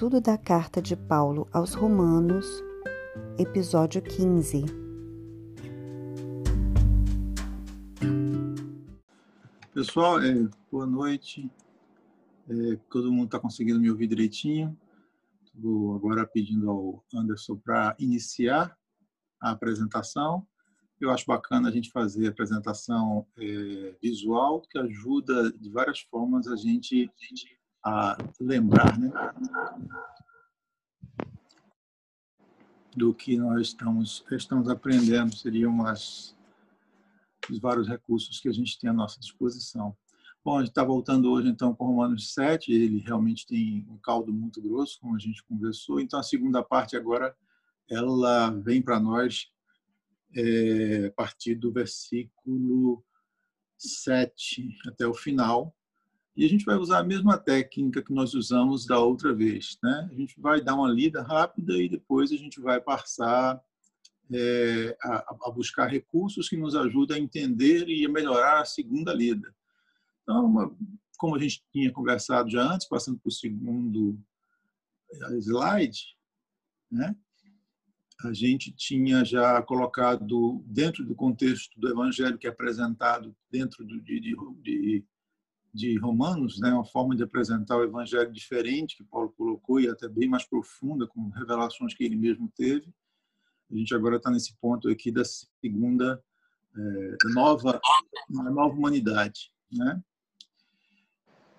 Estudo da Carta de Paulo aos Romanos, episódio 15. Pessoal, é, boa noite. É, todo mundo está conseguindo me ouvir direitinho. Vou agora pedindo ao Anderson para iniciar a apresentação. Eu acho bacana a gente fazer a apresentação é, visual, que ajuda de várias formas a gente a lembrar né, do que nós estamos, estamos aprendendo. Seriam os vários recursos que a gente tem à nossa disposição. Bom, a gente está voltando hoje então com Romanos 7, ele realmente tem um caldo muito grosso, como a gente conversou. Então a segunda parte agora ela vem para nós é, a partir do versículo 7 até o final. E a gente vai usar a mesma técnica que nós usamos da outra vez. Né? A gente vai dar uma lida rápida e depois a gente vai passar é, a, a buscar recursos que nos ajudem a entender e a melhorar a segunda lida. Então, uma, como a gente tinha conversado já antes, passando para o segundo eh, slide, né? a gente tinha já colocado dentro do contexto do evangelho que é apresentado dentro de, de, de, de Romanos, né, uma forma de apresentar o evangelho diferente que Paulo colocou e até bem mais profunda, com revelações que ele mesmo teve. A gente agora está nesse ponto aqui da segunda é, nova, nova humanidade, né?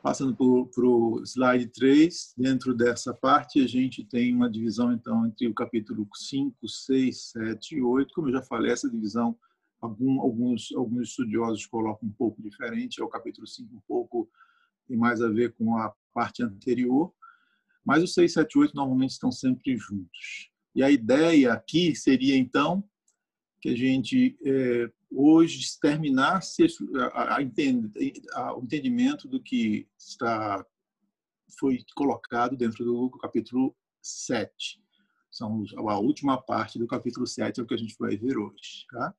Passando para o slide 3, dentro dessa parte a gente tem uma divisão então entre o capítulo 5, 6, 7 e 8. Como eu já falei, essa divisão algum, alguns, alguns estudiosos colocam um pouco diferente, é o capítulo 5 um pouco tem mais a ver com a parte anterior, mas os 6, 7 e 8 normalmente estão sempre juntos. E a ideia aqui seria então que a gente é, hoje terminasse a, a, a, o entendimento do que está foi colocado dentro do capítulo 7. São a última parte do capítulo 7 é o que a gente vai ver hoje. Tá?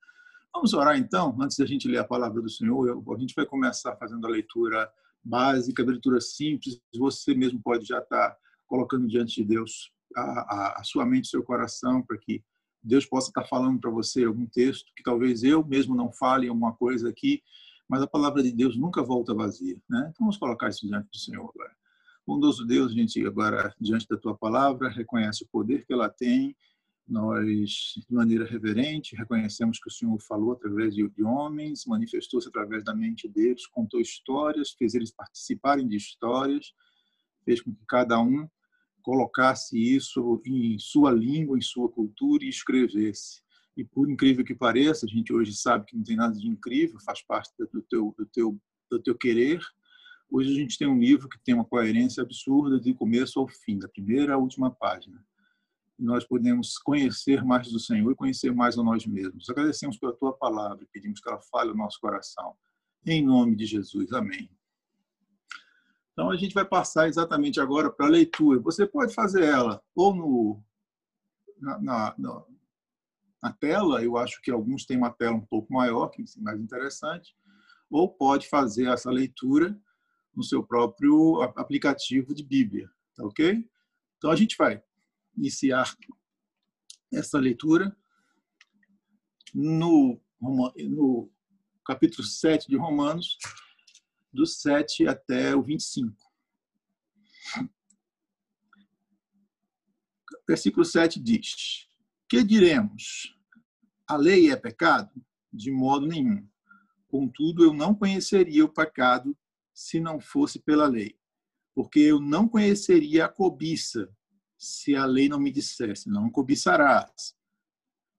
Vamos orar então, antes da gente ler a palavra do Senhor. A gente vai começar fazendo a leitura básica, a leitura simples. Você mesmo pode já estar colocando diante de Deus a, a, a sua mente, seu coração, para que Deus possa estar falando para você algum texto que talvez eu mesmo não fale alguma coisa aqui, mas a palavra de Deus nunca volta vazia. Né? Então vamos colocar isso diante do Senhor agora. Bondoso Deus, a gente agora, diante da tua palavra, reconhece o poder que ela tem. Nós, de maneira reverente, reconhecemos que o Senhor falou através de, homens, manifestou-se através da mente deles, contou histórias, fez eles participarem de histórias, fez com que cada um colocasse isso em sua língua, em sua cultura e escrevesse. E por incrível que pareça, a gente hoje sabe que não tem nada de incrível, faz parte do teu, do teu, do teu querer. Hoje a gente tem um livro que tem uma coerência absurda de começo ao fim, da primeira à última página. Nós podemos conhecer mais do Senhor e conhecer mais a nós mesmos. Agradecemos pela tua palavra, pedimos que ela fale o nosso coração. Em nome de Jesus. Amém. Então, a gente vai passar exatamente agora para a leitura. Você pode fazer ela ou no, na, na, na, tela, eu acho que alguns têm uma tela um pouco maior, que é mais interessante, ou pode fazer essa leitura no seu próprio aplicativo de Bíblia, tá ok? Então, a gente vai iniciar essa leitura no, no capítulo 7 de Romanos, do 7 até o 25. Versículo 7 diz: Que diremos? A lei é pecado? De modo nenhum. Contudo, eu não conheceria o pecado se não fosse pela lei, porque eu não conheceria a cobiça se a lei não me dissesse: não cobiçarás.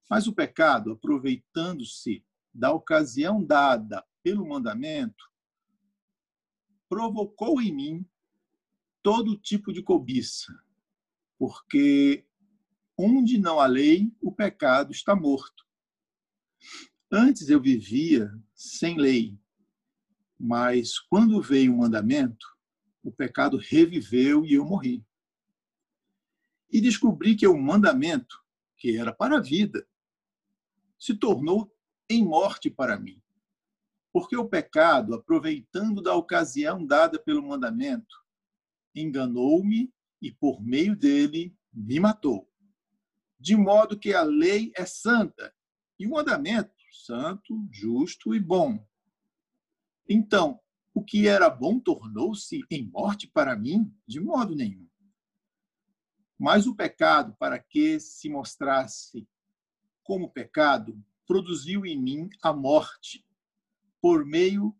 Mas o pecado, aproveitando-se da ocasião dada pelo mandamento, provocou em mim todo tipo de cobiça, porque onde não há lei, o pecado está morto. Antes eu vivia sem lei, mas quando veio o mandamento, o pecado reviveu e eu morri. E descobri que o mandamento, que era para a vida, se tornou em morte para mim. Porque o pecado, aproveitando da ocasião dada pelo mandamento, enganou-me e por meio dele me matou. De modo que a lei é santa e o mandamento santo, justo e bom. Então, o que era bom tornou-se em morte para mim? De modo nenhum. Mas o pecado, para que se mostrasse como pecado, produziu em mim a morte, por meio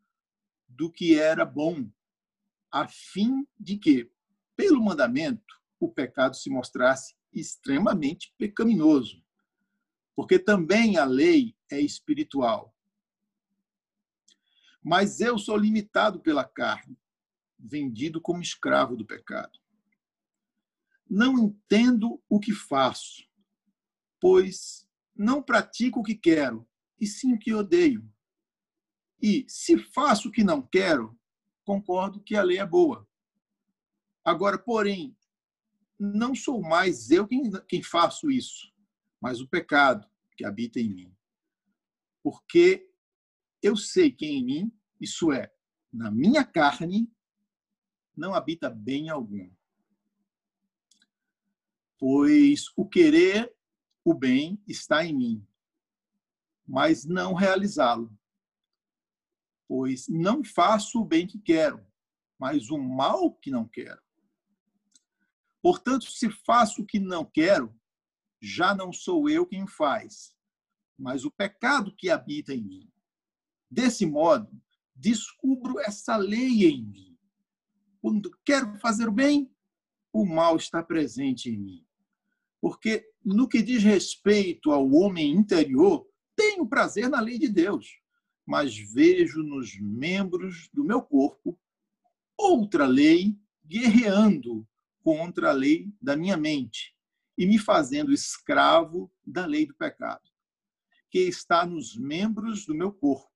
do que era bom, a fim de que, pelo mandamento, o pecado se mostrasse extremamente pecaminoso. Porque também a lei é espiritual. Mas eu sou limitado pela carne, vendido como escravo do pecado. Não entendo o que faço, pois não pratico o que quero, e sim o que odeio. E, se faço o que não quero, concordo que a lei é boa. Agora, porém, não sou mais eu quem, quem faço isso, mas o pecado que habita em mim. Porque eu sei que em mim, isso é, na minha carne, não habita bem algum. Pois o querer o bem está em mim, mas não realizá-lo. Pois não faço o bem que quero, mas o mal que não quero. Portanto, se faço o que não quero, já não sou eu quem faz, mas o pecado que habita em mim. Desse modo, descubro essa lei em mim. Quando quero fazer o bem, o mal está presente em mim. Porque no que diz respeito ao homem interior, tenho prazer na lei de Deus, mas vejo nos membros do meu corpo outra lei guerreando contra a lei da minha mente e me fazendo escravo da lei do pecado, que está nos membros do meu corpo.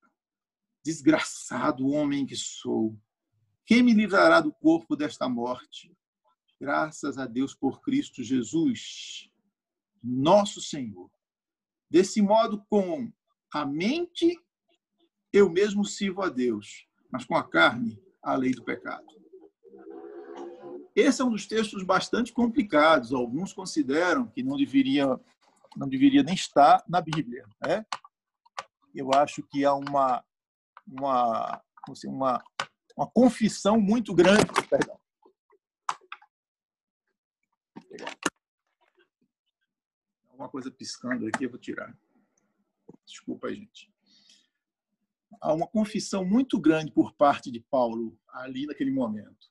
Desgraçado homem que sou, quem me livrará do corpo desta morte? Graças a Deus por Cristo Jesus, nosso Senhor. Desse modo, com a mente, eu mesmo sirvo a Deus, mas com a carne, a lei do pecado. Esse é um dos textos bastante complicados. Alguns consideram que não deveria, não deveria nem estar na Bíblia. Né? Eu acho que há uma, uma, uma, uma confissão muito grande. Perdão. Alguma coisa piscando aqui, eu vou tirar. Desculpa, gente. Há uma confissão muito grande por parte de Paulo ali naquele momento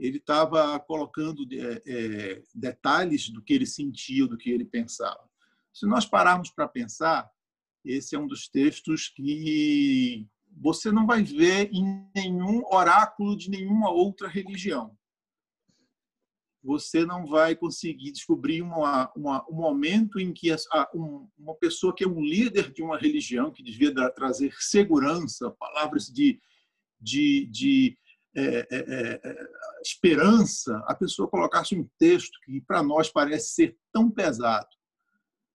ele estava colocando é, é, detalhes do que ele sentia, do que ele pensava. Se nós pararmos para pensar, esse é um dos textos que você não vai ver em nenhum oráculo de nenhuma outra religião. Você não vai conseguir descobrir uma, uma, um momento em que a, um, uma pessoa que é um líder de uma religião, que devia trazer segurança, palavras de, de, de é é, é, é, esperança, a pessoa colocasse um texto que para nós parece ser tão pesado,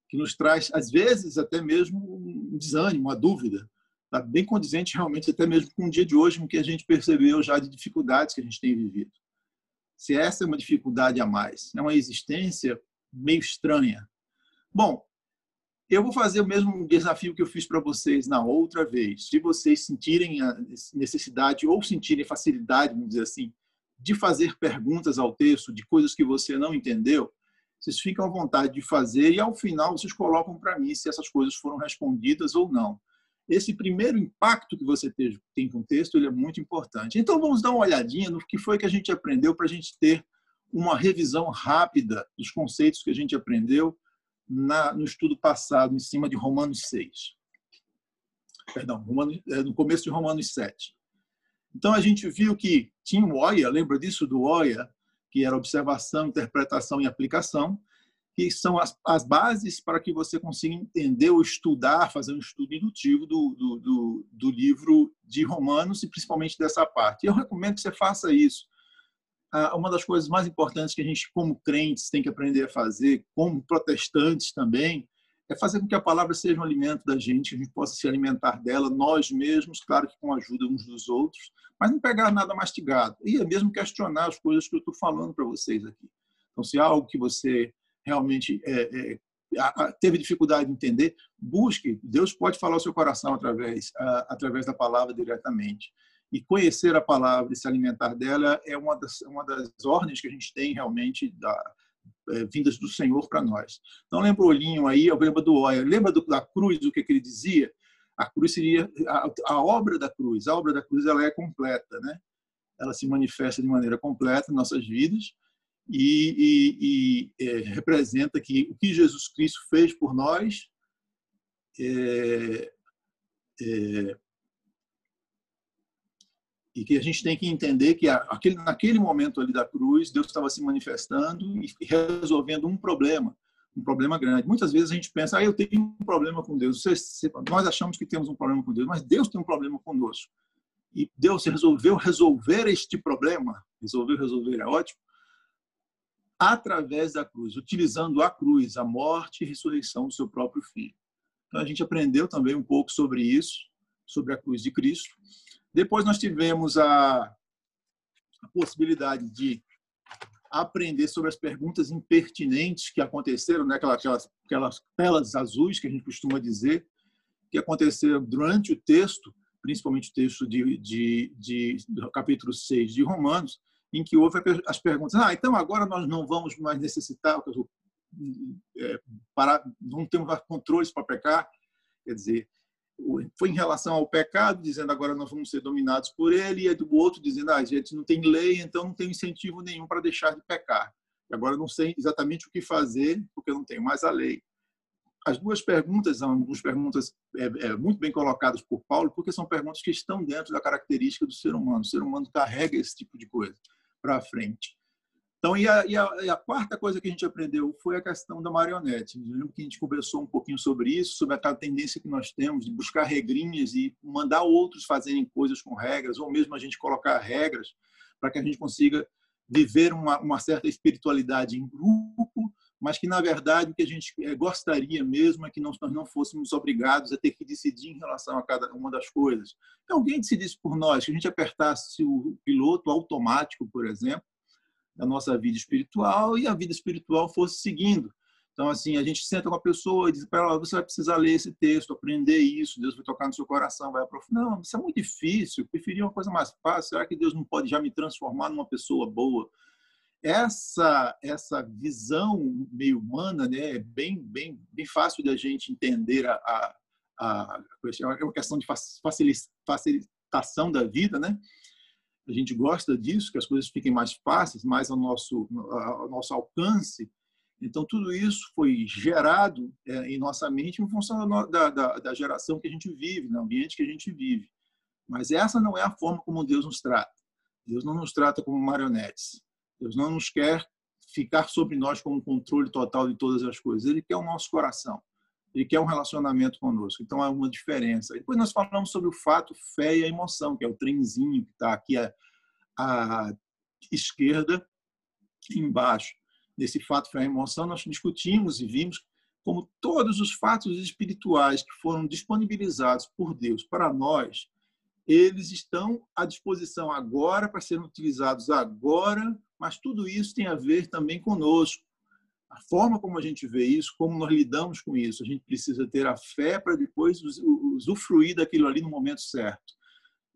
que nos traz, às vezes, até mesmo um desânimo, uma dúvida, tá bem condizente realmente até mesmo com o dia de hoje, com que a gente percebeu já de dificuldades que a gente tem vivido. Se essa é uma dificuldade a mais, é uma existência meio estranha. Bom, eu vou fazer o mesmo desafio que eu fiz para vocês na outra vez. Se vocês sentirem a necessidade ou sentirem facilidade, vamos dizer assim, de fazer perguntas ao texto de coisas que você não entendeu, vocês ficam à vontade de fazer e ao final vocês colocam para mim se essas coisas foram respondidas ou não. Esse primeiro impacto que você tem com o texto ele é muito importante. Então vamos dar uma olhadinha no que foi que a gente aprendeu para a gente ter uma revisão rápida dos conceitos que a gente aprendeu na, no estudo passado em cima de Romanos 6. Perdão, é, no começo de Romanos 7. Então a gente viu que tinha o OIA, lembra disso do OIA, que era observação, interpretação e aplicação, que são as, as bases para que você consiga entender ou estudar, fazer um estudo indutivo do, do, do, do livro de Romanos e principalmente dessa parte. Eu recomendo que você faça isso uma das coisas mais importantes que a gente, como crentes, tem que aprender a fazer, como protestantes também, é fazer com que a palavra seja um alimento da gente, que a gente possa se alimentar dela, nós mesmos, claro que com a ajuda uns dos outros, mas não pegar nada mastigado. E é mesmo questionar as coisas que eu estou falando para vocês aqui. Então, se há algo que você realmente é, é, teve dificuldade de entender, busque. Deus pode falar ao seu coração através, através da palavra diretamente. E conhecer a palavra e se alimentar dela é uma das, uma das ordens que a gente tem realmente da, é, vindas do Senhor para nós. Então, lembra o olhinho aí, lembra do olho, lembra do, da cruz, o que, que ele dizia? A cruz seria a, a, obra da cruz. A obra da cruz ela é completa, né? Ela se manifesta de maneira completa em nossas vidas e, e, e é, representa que o que Jesus Cristo fez por nós é, é, e que a gente tem que entender que aquele, naquele momento ali da cruz, Deus estava se manifestando e resolvendo um problema, um problema grande. Muitas vezes a gente pensa, ah, eu tenho um problema com Deus. Nós achamos que temos um problema com Deus, mas Deus tem um problema conosco. E Deus resolveu resolver este problema, resolveu resolver, é ótimo, através da cruz, utilizando a cruz, a morte e ressurreição do seu próprio filho. Então a gente aprendeu também um pouco sobre isso, sobre a cruz de Cristo. Depois nós tivemos a, a possibilidade de aprender sobre as perguntas impertinentes que aconteceram, né? aquelas, aquelas, aquelas telas azuis que a gente costuma dizer, que aconteceram durante o texto, principalmente o texto de, de, de, do capítulo 6 de Romanos, em que houve as perguntas, ah, então agora nós não vamos mais necessitar, é, parar, não temos mais controles para pecar, quer dizer, foi em relação ao pecado, dizendo agora nós vamos ser dominados por ele, e do outro dizendo ah, gente não tem lei, então não tem incentivo nenhum para deixar de pecar. E agora não sei exatamente o que fazer, porque eu não tenho mais a lei. As duas perguntas são duas perguntas é, é, muito bem colocadas por Paulo, porque são perguntas que estão dentro da característica do ser humano. O ser humano carrega esse tipo de coisa para frente. Então, e a, e, a, e a, quarta coisa que a gente aprendeu foi a questão da marionete. Lembro que a gente conversou um pouquinho sobre isso, sobre aquela tendência que nós temos de buscar regrinhas e mandar outros fazerem coisas com regras, ou mesmo a gente colocar regras para que a gente consiga viver uma, uma certa espiritualidade em grupo, mas que, na verdade, o que a gente eh, gostaria mesmo é que nós não fôssemos obrigados a ter que decidir em relação a cada uma das coisas. Que alguém decidisse por nós, que a gente apertasse o piloto automático, por exemplo, da nossa vida espiritual e a vida espiritual fosse seguindo. Então, assim, a gente senta com a pessoa e diz para ela: você vai precisar ler esse texto, aprender isso, Deus vai tocar no seu coração, vai aprofundar. Não, isso é muito difícil, eu preferia uma coisa mais fácil. Será que Deus não pode já me transformar numa pessoa boa? Essa essa visão meio humana né, é bem, bem, bem fácil da gente entender a, a, a, é uma questão de facilitação da vida, né? a gente gosta disso, que as coisas fiquem mais fáceis, mais ao nosso, ao nosso alcance. Então, tudo isso foi gerado é, em nossa mente em função da, da, da, geração que a gente vive, no ambiente que a gente vive. Mas essa não é a forma como Deus nos trata. Deus não nos trata como marionetes. Deus não nos quer ficar sobre nós com o controle total de todas as coisas. Ele quer o nosso coração. Ele quer um relacionamento conosco. Então, há uma diferença. Depois nós falamos sobre o fato, fé e a emoção, que é o trenzinho que está aqui à, à esquerda, embaixo. Nesse fato, fé e emoção, nós discutimos e vimos como todos os fatos espirituais que foram disponibilizados por Deus para nós, eles estão à disposição agora para serem utilizados agora, mas tudo isso tem a ver também conosco a forma como a gente vê isso, como nós lidamos com isso. A gente precisa ter a fé para depois usufruir daquilo ali no momento certo.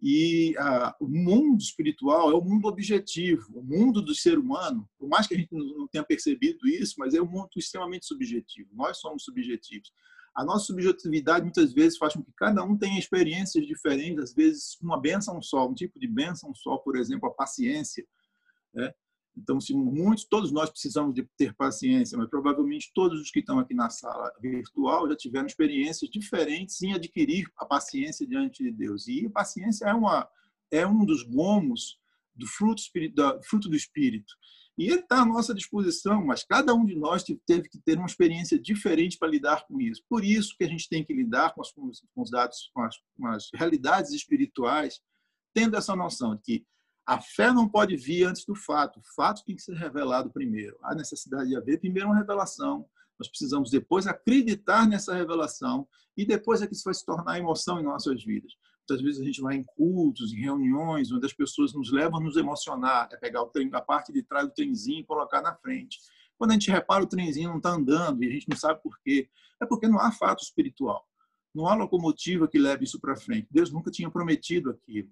E ah, o mundo espiritual é o mundo objetivo, o mundo do ser humano, por mais que a gente não tenha percebido isso, mas é um mundo extremamente subjetivo. Nós somos subjetivos. A nossa subjetividade muitas vezes faz com que cada um tenha experiências diferentes, às vezes uma benção só, um tipo de benção só, por exemplo, a paciência. Né? Então, se muitos, todos nós precisamos de ter paciência, mas provavelmente todos os que estão aqui na sala virtual já tiveram experiências diferentes em adquirir a paciência diante de Deus. E a paciência é uma é um dos gomos do fruto, do fruto do Espírito. E ele está à nossa disposição, mas cada um de nós teve que ter uma experiência diferente para lidar com isso. Por isso que a gente tem que lidar com, com os dados, com as, com as realidades espirituais, tendo essa noção de que a fé não pode vir antes do fato. O fato tem que ser revelado primeiro. Há necessidade de haver primeiro uma revelação, Nós precisamos depois acreditar nessa revelação e depois é que isso vai se tornar emoção em nossas vidas. Muitas vezes a gente vai em cultos, em reuniões, onde as pessoas nos levam a nos emocionar, é pegar trem, a parte de trás do trenzinho e colocar na frente. Quando a gente repara o trenzinho não está andando e a gente não sabe por quê, é porque não há fato espiritual. Não há locomotiva que leve isso para frente. Deus nunca tinha prometido aquilo.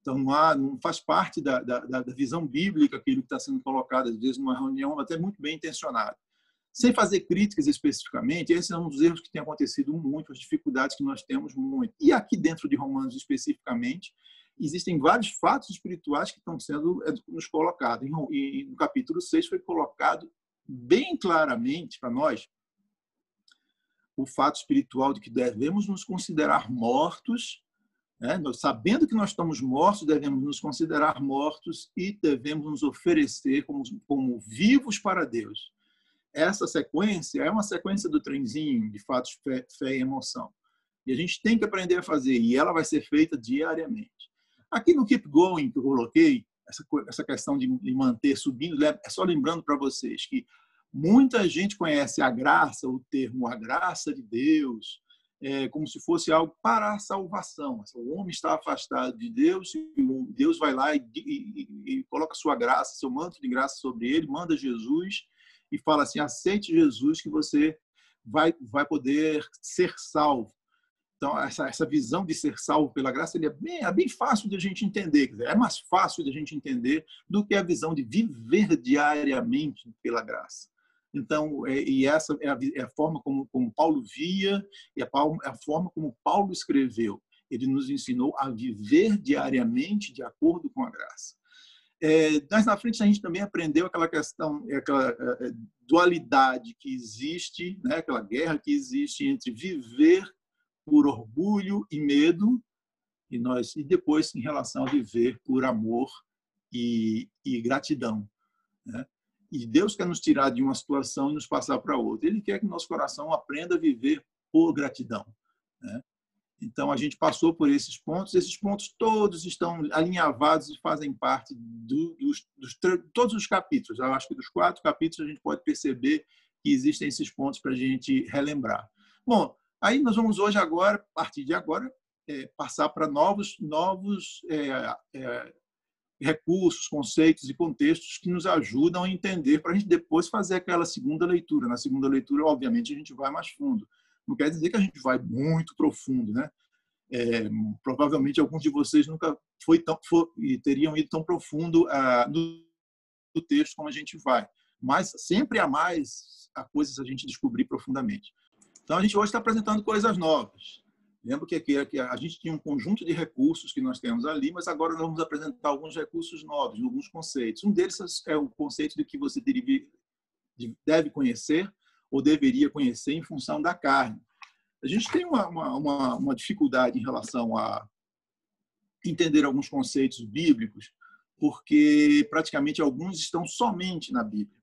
Então, não, há, não faz parte da, da, da visão bíblica aquilo que está sendo colocado, às vezes, numa reunião até muito bem intencionada. Sem fazer críticas especificamente, esse é um dos erros que tem acontecido muito, as dificuldades que nós temos muito. E aqui dentro de Romanos especificamente, existem vários fatos espirituais que estão sendo é, nos colocados. E no capítulo 6 foi colocado bem claramente para nós o fato espiritual de que devemos nos considerar mortos, né? sabendo que nós estamos mortos, devemos nos considerar mortos e devemos nos oferecer como, como vivos para Deus. Essa sequência é uma sequência do trenzinho de fatos, fé, fé e emoção. E a gente tem que aprender a fazer, e ela vai ser feita diariamente. Aqui no Keep Going, que eu coloquei, essa, essa questão de, manter subindo, é só lembrando para vocês que Muita gente conhece a graça, o termo a graça de Deus, é, como se fosse algo para a salvação. O homem está afastado de Deus e Deus vai lá e, e, e coloca sua graça, seu manto de graça sobre ele, manda Jesus e fala assim: aceite Jesus que você vai, vai poder ser salvo. Então, essa, essa visão de ser salvo pela graça ele é, bem, é bem fácil de a gente entender. Dizer, é mais fácil de a gente entender do que a visão de viver diariamente pela graça. Então, é, e essa é a, é a forma como, como, Paulo via e a, é a forma como Paulo escreveu. Ele nos ensinou a viver diariamente de acordo com a graça. É, mais na frente a gente também aprendeu aquela questão, aquela é, dualidade que existe, né, aquela guerra que existe entre viver por orgulho e medo e nós e depois em relação a viver por amor e, e gratidão. Né? E Deus quer nos tirar de uma situação e nos passar para outra. Ele quer que nosso coração aprenda a viver por gratidão. Né? Então, a gente passou por esses pontos. Esses pontos todos estão alinhavados e fazem parte do, dos, dos, todos os capítulos. Eu acho que dos quatro capítulos a gente pode perceber que existem esses pontos para a gente relembrar. Bom, aí nós vamos hoje agora, a partir de agora, é, passar para novos, novos é, é, recursos, conceitos e contextos que nos ajudam a entender para a gente depois fazer aquela segunda leitura. Na segunda leitura, obviamente, a gente vai mais fundo. Não quer dizer que a gente vai muito profundo, né? É, provavelmente alguns de vocês nunca foi tão foi, teriam ido tão profundo ah, no, no texto como a gente vai, mas sempre há mais a coisas a gente descobrir profundamente. Então a gente hoje está apresentando coisas novas. Lembro que aqui, aqui a gente tinha um conjunto de recursos que nós temos ali, mas agora nós vamos apresentar alguns recursos novos, alguns conceitos. Um deles é o conceito de que você deve conhecer ou deveria conhecer em função da carne. A gente tem uma, uma, uma dificuldade em relação a entender alguns conceitos bíblicos, porque praticamente alguns estão somente na Bíblia.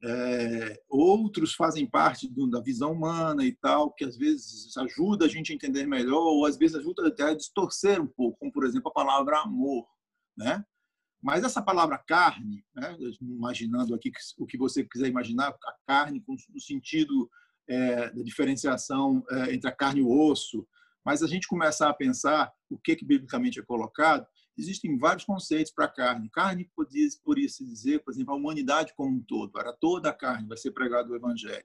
É, outros fazem parte do, da visão humana e tal, que às vezes ajuda a gente a entender melhor, ou às vezes ajuda até a distorcer um pouco, como por exemplo a palavra amor, né? Mas essa palavra carne, né? imaginando aqui o que você quiser imaginar, a carne no sentido é, da diferenciação é, entre a carne e o osso, mas a gente começar a pensar o que, que biblicamente é colocado, existem vários conceitos para a carne. Carne, poderia se dizer, por exemplo, a humanidade como um todo. Para toda a carne vai ser pregado o evangelho.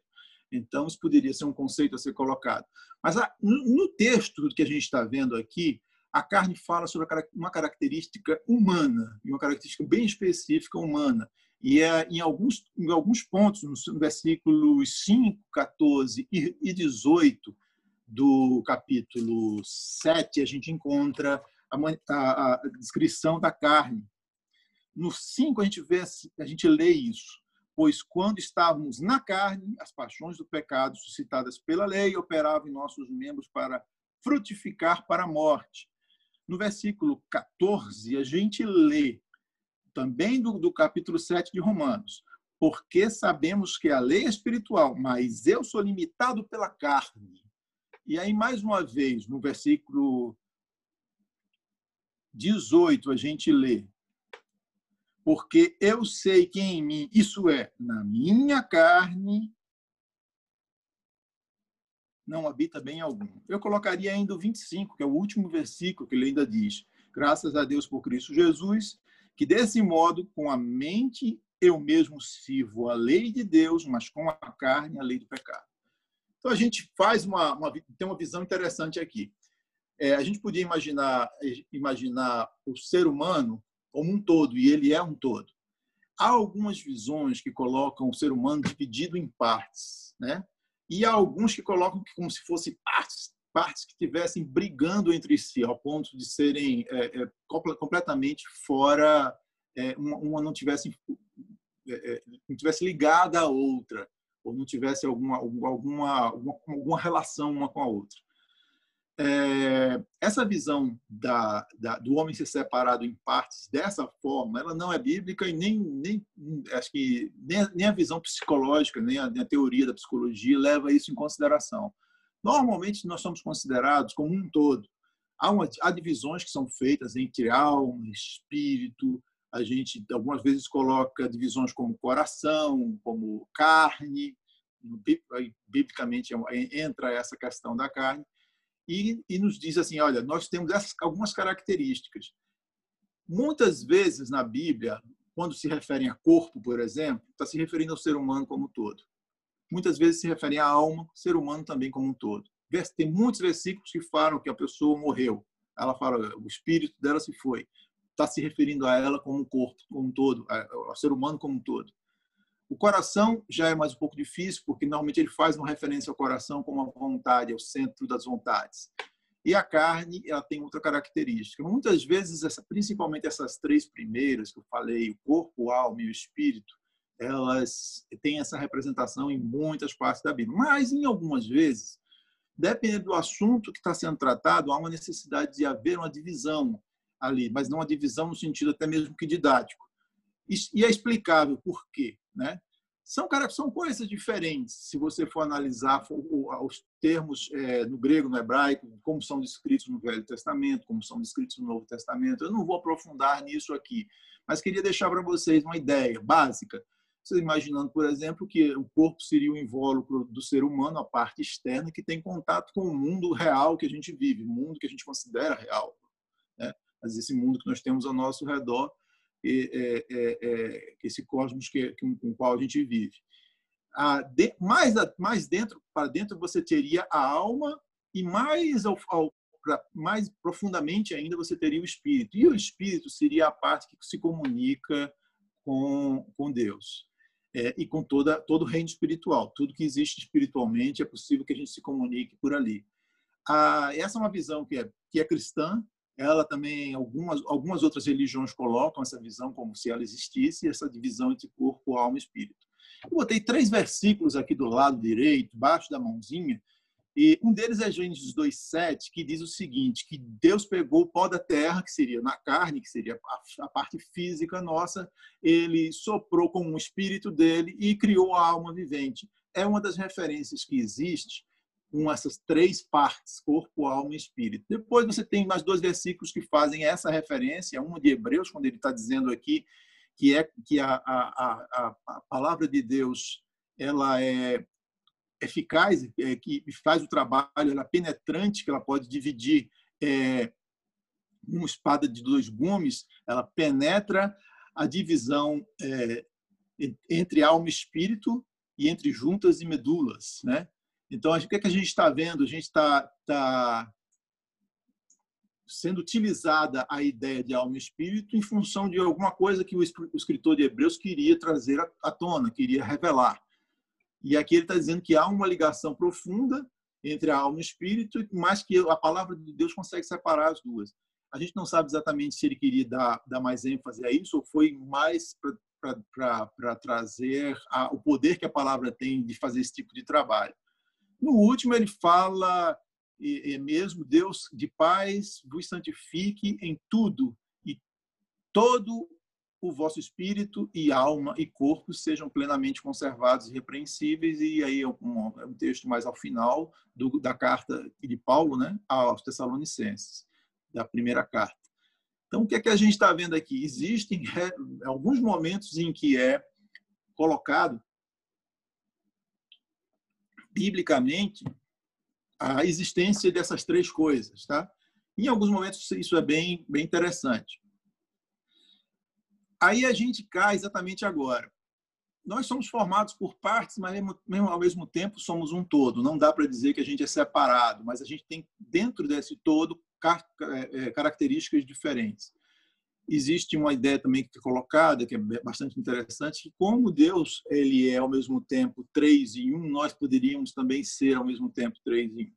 Então, isso poderia ser um conceito a ser colocado. Mas no texto que a gente está vendo aqui, a carne fala sobre uma característica humana, uma característica bem específica humana. E é, em, alguns, em alguns pontos, no versículos 5, 14 e 18 do capítulo 7, a gente encontra a, a, descrição da carne. No 5 a gente vê, a gente lê isso. Pois quando estávamos na carne, as paixões do pecado suscitadas pela lei operavam em nossos membros para frutificar para a morte. No versículo 14, a gente lê também do, do capítulo 7 de Romanos. Porque sabemos que a lei é espiritual, mas eu sou limitado pela carne. E aí, mais uma vez, no versículo 18 a gente lê: Porque eu sei que em mim, isso é, na minha carne, não habita bem algum. Eu colocaria ainda o 25, que é o último versículo que ele ainda diz: Graças a Deus por Cristo Jesus, que desse modo, com a mente, eu mesmo sirvo a lei de Deus, mas com a carne, a lei do pecado. Então a gente faz uma, uma tem uma visão interessante aqui. É, a gente podia imaginar imaginar o ser humano como um todo e ele é um todo. Há algumas visões que colocam o ser humano dividido em partes, né? E alguns que colocam como se fossem partes, partes que estivessem brigando entre si, ao ponto de serem é, é, completamente fora, é, uma, uma, não tivesse é, é, não tivesse ligada à outra ou não tivesse alguma alguma alguma, alguma relação uma com a outra. É, essa visão da, da, do homem ser separado em partes dessa forma, ela não é bíblica e nem, nem acho que nem, nem a visão psicológica, nem a, nem a, teoria da psicologia leva isso em consideração. Normalmente nós somos considerados como um todo. Há, uma, há divisões que são feitas entre alma, espírito. A gente algumas vezes coloca divisões como coração, como carne. Biblicamente entra essa questão da carne e, e nos diz assim: olha, nós temos essas, algumas características. Muitas vezes na Bíblia, quando se referem a corpo, por exemplo, está se referindo ao ser humano como um todo. Muitas vezes se referem à alma, ser humano também como um todo. Tem muitos versículos que falam que a pessoa morreu. Ela fala, o espírito dela se foi. Está se referindo a ela como um corpo, como um todo, ao ser humano como um todo. O coração já é mais um pouco difícil, porque normalmente ele faz uma referência ao coração como a vontade, ao centro das vontades. E a carne, ela tem outra característica. Muitas vezes, essa, principalmente essas três primeiras que eu falei, o corpo, a alma e o espírito, elas têm essa representação em muitas partes da Bíblia. Mas, em algumas vezes, dependendo do assunto que está sendo tratado, há uma necessidade de haver uma divisão ali, mas não uma divisão no sentido até mesmo que didático. E é explicável por quê. Né? São, cara, são coisas diferentes, se você for analisar os termos é, no grego, no hebraico, como são descritos no Velho Testamento, como são descritos no Novo Testamento. Eu não vou aprofundar nisso aqui, mas queria deixar para vocês uma ideia básica. Vocês imaginando, por exemplo, que o corpo seria o invólucro do ser humano, a parte externa, que tem contato com o mundo real que a gente vive, o mundo que a gente considera real. Né? Mas esse mundo que nós temos ao nosso redor é, é, é, esse cosmos que, com o qual a gente vive. Ah, de, mais, mais dentro, para dentro, você teria a alma e mais, ao, ao, mais profundamente ainda você teria o espírito. E o espírito seria a parte que se comunica com, com Deus. É, e com toda, todo o reino espiritual. Tudo que existe espiritualmente é possível que a gente se comunique por ali. Ah, essa é uma visão que é, que é cristã, ela também, algumas, algumas outras religiões colocam essa visão como se ela existisse, essa divisão entre corpo, alma e espírito. Eu botei três versículos aqui do lado direito, embaixo da mãozinha, e um deles é Gênesis 2,7, que diz o seguinte, que Deus pegou o pó da terra, que seria na carne, que seria a parte física nossa, ele soprou com o espírito dele e criou a alma vivente. É uma das referências que existe com essas três partes, corpo, alma e espírito. Depois você tem mais dois versículos que fazem essa referência, um de Hebreus, quando ele está dizendo aqui que é que a, a, a, a palavra de Deus ela é eficaz, é, que faz o trabalho, ela é penetrante, que ela pode dividir é, uma espada de dois gumes, ela penetra a divisão é, entre alma e espírito e entre juntas e medulas, né? Então, o que, é que a gente está vendo? A gente está tá sendo utilizada a ideia de alma e espírito em função de alguma coisa que o escritor de Hebreus queria trazer à tona, queria revelar. E aqui ele está dizendo que há uma ligação profunda entre a alma e o espírito, mas que a palavra de Deus consegue separar as duas. A gente não sabe exatamente se ele queria dar, dar mais ênfase a isso ou foi mais para trazer a, o poder que a palavra tem de fazer esse tipo de trabalho. No último, ele fala e, e mesmo Deus de paz vos santifique em tudo e todo o vosso espírito e alma e corpo sejam plenamente conservados e irrepreensíveis. E aí é um, é um texto mais ao final do, da carta de Paulo né, aos Tessalonicenses, da primeira carta. Então, o que é que a gente está vendo aqui? Existem alguns momentos em que é colocado biblicamente a existência dessas três coisas, tá? Em alguns momentos isso é bem, bem interessante. Aí a gente cai exatamente agora. Nós somos formados por partes, mas mesmo, ao mesmo tempo somos um todo. Não dá para dizer que a gente é separado, mas a gente tem dentro desse todo é, é, características diferentes. Existe uma ideia também que é colocada, que é bastante interessante, que como Deus ele é ao mesmo tempo três em um, nós poderíamos também ser ao mesmo tempo três em um.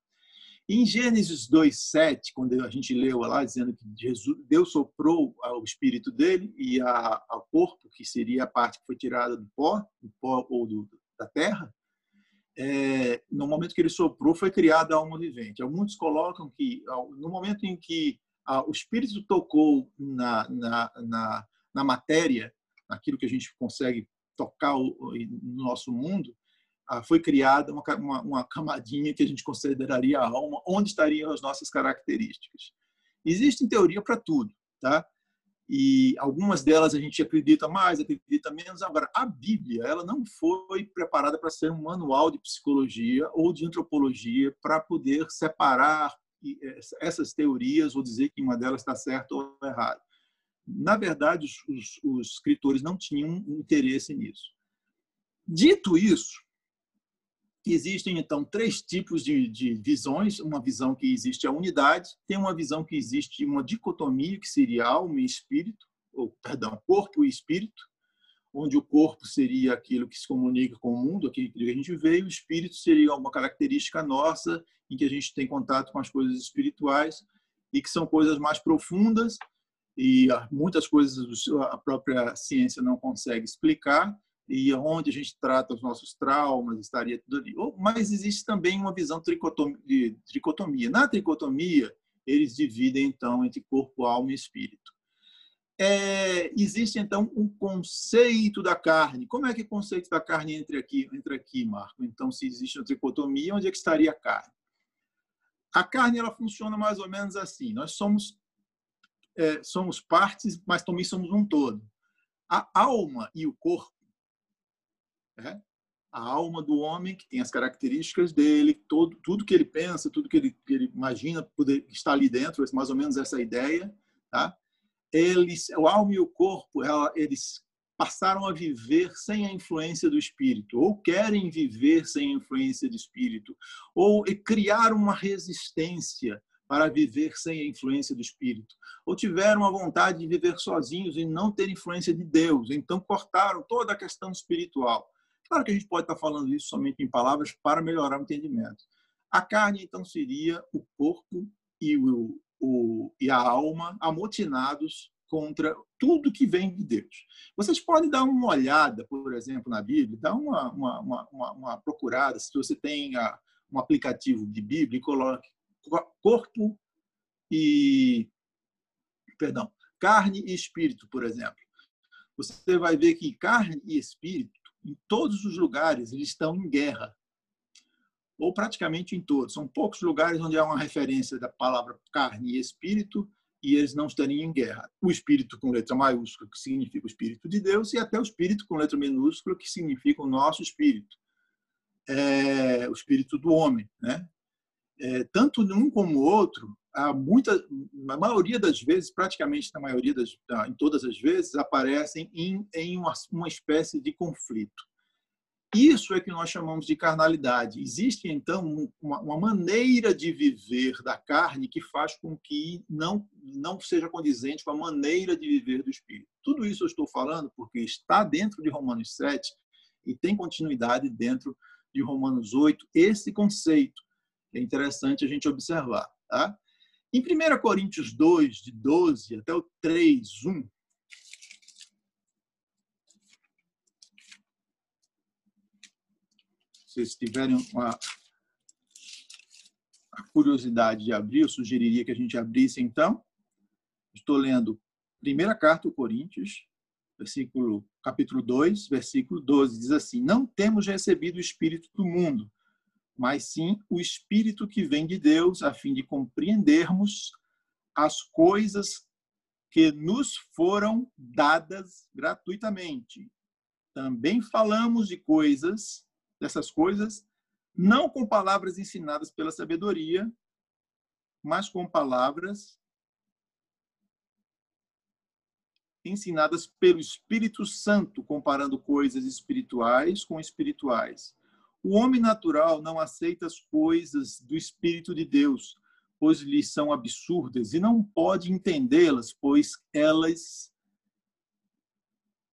Em Gênesis 2:7, quando a gente leu lá dizendo que Jesus, Deus soprou o espírito dele e a, ao corpo, que seria a parte que foi tirada do pó, do pó ou do, da terra, é, no momento que ele soprou foi criada a alma vivente. Alguns colocam que no momento em que o espírito tocou na, na, na, na matéria, naquilo que a gente consegue tocar no nosso mundo, ah, foi criada uma, uma, uma, camadinha que a gente consideraria a alma, onde estariam as nossas características. Existe teoria para tudo, tá? E algumas delas a gente acredita mais, acredita menos. Agora, a Bíblia, ela não foi preparada para ser um manual de psicologia ou de antropologia para poder separar eh, essas teorias ou dizer que uma delas está certa ou errada. Na verdade, os, os escritores não tinham interesse nisso. Dito isso, Existem, então, três tipos de, de, visões. Uma visão que existe a unidade, tem uma visão que existe uma dicotomia, que seria alma e espírito, ou, perdão, corpo e espírito, onde o corpo seria aquilo que se comunica com o mundo, aquilo que a gente e o espírito seria uma característica nossa, em que a gente tem contato com as coisas espirituais, e que são coisas mais profundas, e muitas coisas a própria ciência não consegue explicar, e onde a gente trata os nossos traumas, estaria tudo ali. Mas existe também uma visão de tricotomia. Na tricotomia, eles dividem, então, entre corpo, alma e espírito. É, existe, então, um conceito da carne. Como é que é o conceito da carne entra aqui, entra aqui, Marco? Então, se existe uma tricotomia, onde é que estaria a carne? A carne ela funciona mais ou menos assim. Nós somos, é, somos partes, mas também somos um todo. A alma e o corpo né? A alma do homem, que tem as características dele, todo, tudo que ele pensa, tudo que ele, que ele imagina poder estar ali dentro, mais ou menos essa ideia. Tá? Eles, o alma e o corpo, eles passaram a viver sem a influência do espírito, ou querem viver sem a influência do espírito, ou criaram uma resistência para viver sem a influência do espírito, ou tiveram a vontade de viver sozinhos e não ter influência de Deus, então cortaram toda a questão espiritual. Claro que a gente pode estar falando isso somente em palavras para melhorar o entendimento. A carne, então, seria o corpo e, o, o, e a alma amotinados contra tudo que vem de Deus. Vocês podem dar uma olhada, por exemplo, na Bíblia, dar uma, uma, uma, uma procurada, se você tem a, um aplicativo de Bíblia, coloque corpo e. Perdão, carne e espírito, por exemplo. Você vai ver que carne e espírito em todos os lugares eles estão em guerra, ou praticamente em todos. São poucos lugares onde há uma referência da palavra carne e espírito e eles não estariam em guerra. O espírito com letra maiúscula, que significa o espírito de Deus, e até o espírito com letra minúscula, que significa o nosso espírito, é, o espírito do homem. Né? É, tanto um como outro, há muita, a maioria das vezes, praticamente na maioria das, em todas as vezes, aparecem em, em uma, uma espécie de conflito. Isso é que nós chamamos de carnalidade. Existe, então, uma, uma, maneira de viver da carne que faz com que não, não seja condizente com a maneira de viver do espírito. Tudo isso eu estou falando porque está dentro de Romanos 7 e tem continuidade dentro de Romanos 8, esse conceito. É interessante a gente observar. Tá? Em 1 Coríntios 2, de 12 até o 3, 1, vocês tiverem uma, a curiosidade de abrir, eu sugeriria que a gente abrisse então. Estou lendo primeira carta aos Coríntios, versículo, capítulo 2, versículo 12, diz assim: Não temos recebido o Espírito do mundo, mas sim o Espírito que vem de Deus, a fim de compreendermos as coisas que nos foram dadas gratuitamente. Também falamos de coisas, dessas coisas, não com palavras ensinadas pela sabedoria, mas com palavras ensinadas pelo Espírito Santo, comparando coisas espirituais com espirituais. O homem natural não aceita as coisas do Espírito de Deus, pois lhes são absurdas, e não pode entendê-las, pois elas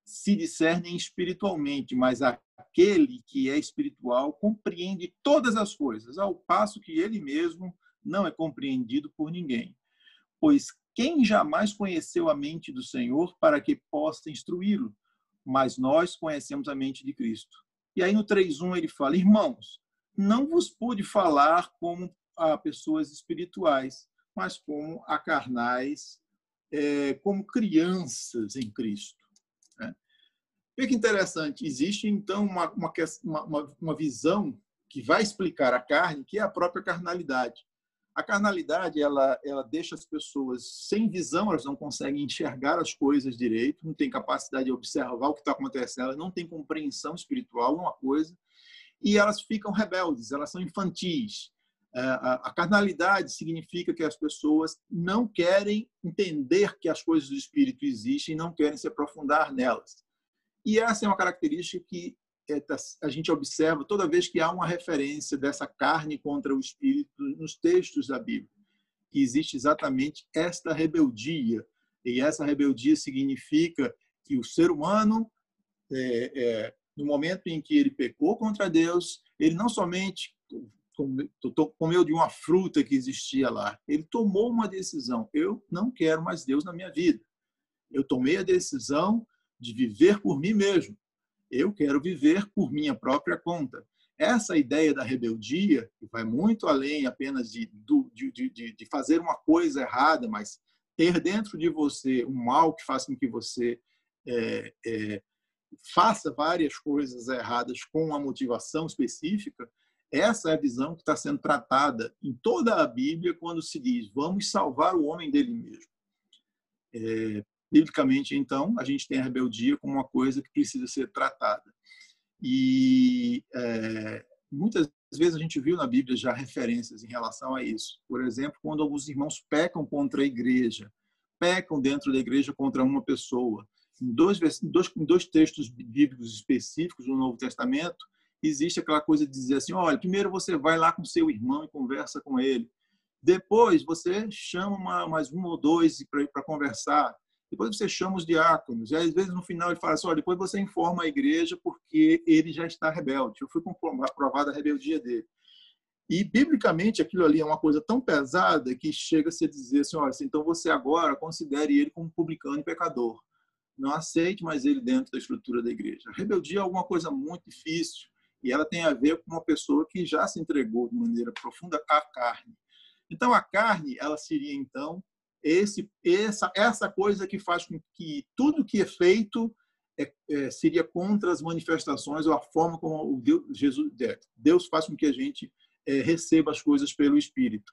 se discernem espiritualmente, mas aquele que é espiritual compreende todas as coisas, ao passo que ele mesmo não é compreendido por ninguém. Pois quem jamais conheceu a mente do Senhor para que possa instruí-lo? Mas nós conhecemos a mente de Cristo. E aí no 3.1 ele fala, irmãos, não vos pude falar como a pessoas espirituais, mas como a carnais, é, como crianças em Cristo. Veja que interessante, existe então uma, uma, uma, visão que vai explicar a carne, que é a própria carnalidade. A carnalidade, ela, ela deixa as pessoas sem visão, elas não conseguem enxergar as coisas direito, não têm capacidade de observar o que está acontecendo, elas não têm compreensão espiritual, uma coisa, e elas ficam rebeldes, elas são infantis. É, a carnalidade significa que as pessoas não querem entender que as coisas do espírito existem não querem se aprofundar nelas. E essa é uma característica que é, tá, a gente observa toda vez que há uma referência dessa carne contra o espírito nos textos da Bíblia, que existe exatamente esta rebeldia. E essa rebeldia significa que o ser humano, é, é, no momento em que ele pecou contra Deus, ele não somente comeu de uma fruta que existia lá, ele tomou uma decisão: eu não quero mais Deus na minha vida. Eu tomei a decisão de viver por mim mesmo eu quero viver por minha própria conta. Essa ideia da rebeldia, que vai muito além apenas de, de, de, de fazer uma coisa errada, mas ter dentro de você um mal que faça com que você é, é, faça várias coisas erradas com uma motivação específica, essa é a visão que está sendo tratada em toda a Bíblia quando se diz vamos salvar o homem dele mesmo. É, Biblicamente, então, a gente tem a rebeldia como uma coisa que precisa ser tratada. E é, muitas vezes a gente viu na Bíblia já referências em relação a isso. Por exemplo, quando alguns irmãos pecam contra a igreja, pecam dentro da igreja contra uma pessoa. Em dois, dois, em dois textos bíblicos específicos do Novo Testamento, existe aquela coisa de dizer assim: olha, primeiro você vai lá com seu irmão e conversa com ele. Depois você chama mais um ou dois para conversar. Depois você chama os diáconos. E às vezes no final ele fala assim: olha, depois você informa a igreja porque ele já está rebelde. Eu fui comprovada a rebeldia dele. E biblicamente aquilo ali é uma coisa tão pesada que chega a dizer assim: olha, então você agora considere ele como publicano e pecador. Não aceite mais ele dentro da estrutura da igreja. A rebeldia é alguma coisa muito difícil e ela tem a ver com uma pessoa que já se entregou de maneira profunda à carne. Então a carne, ela seria então esse, essa, essa coisa que faz com que tudo que é feito é, é, seria contra as manifestações ou a forma como o Deus, Jesus, é, Deus faz com que a gente é, receba as coisas pelo Espírito.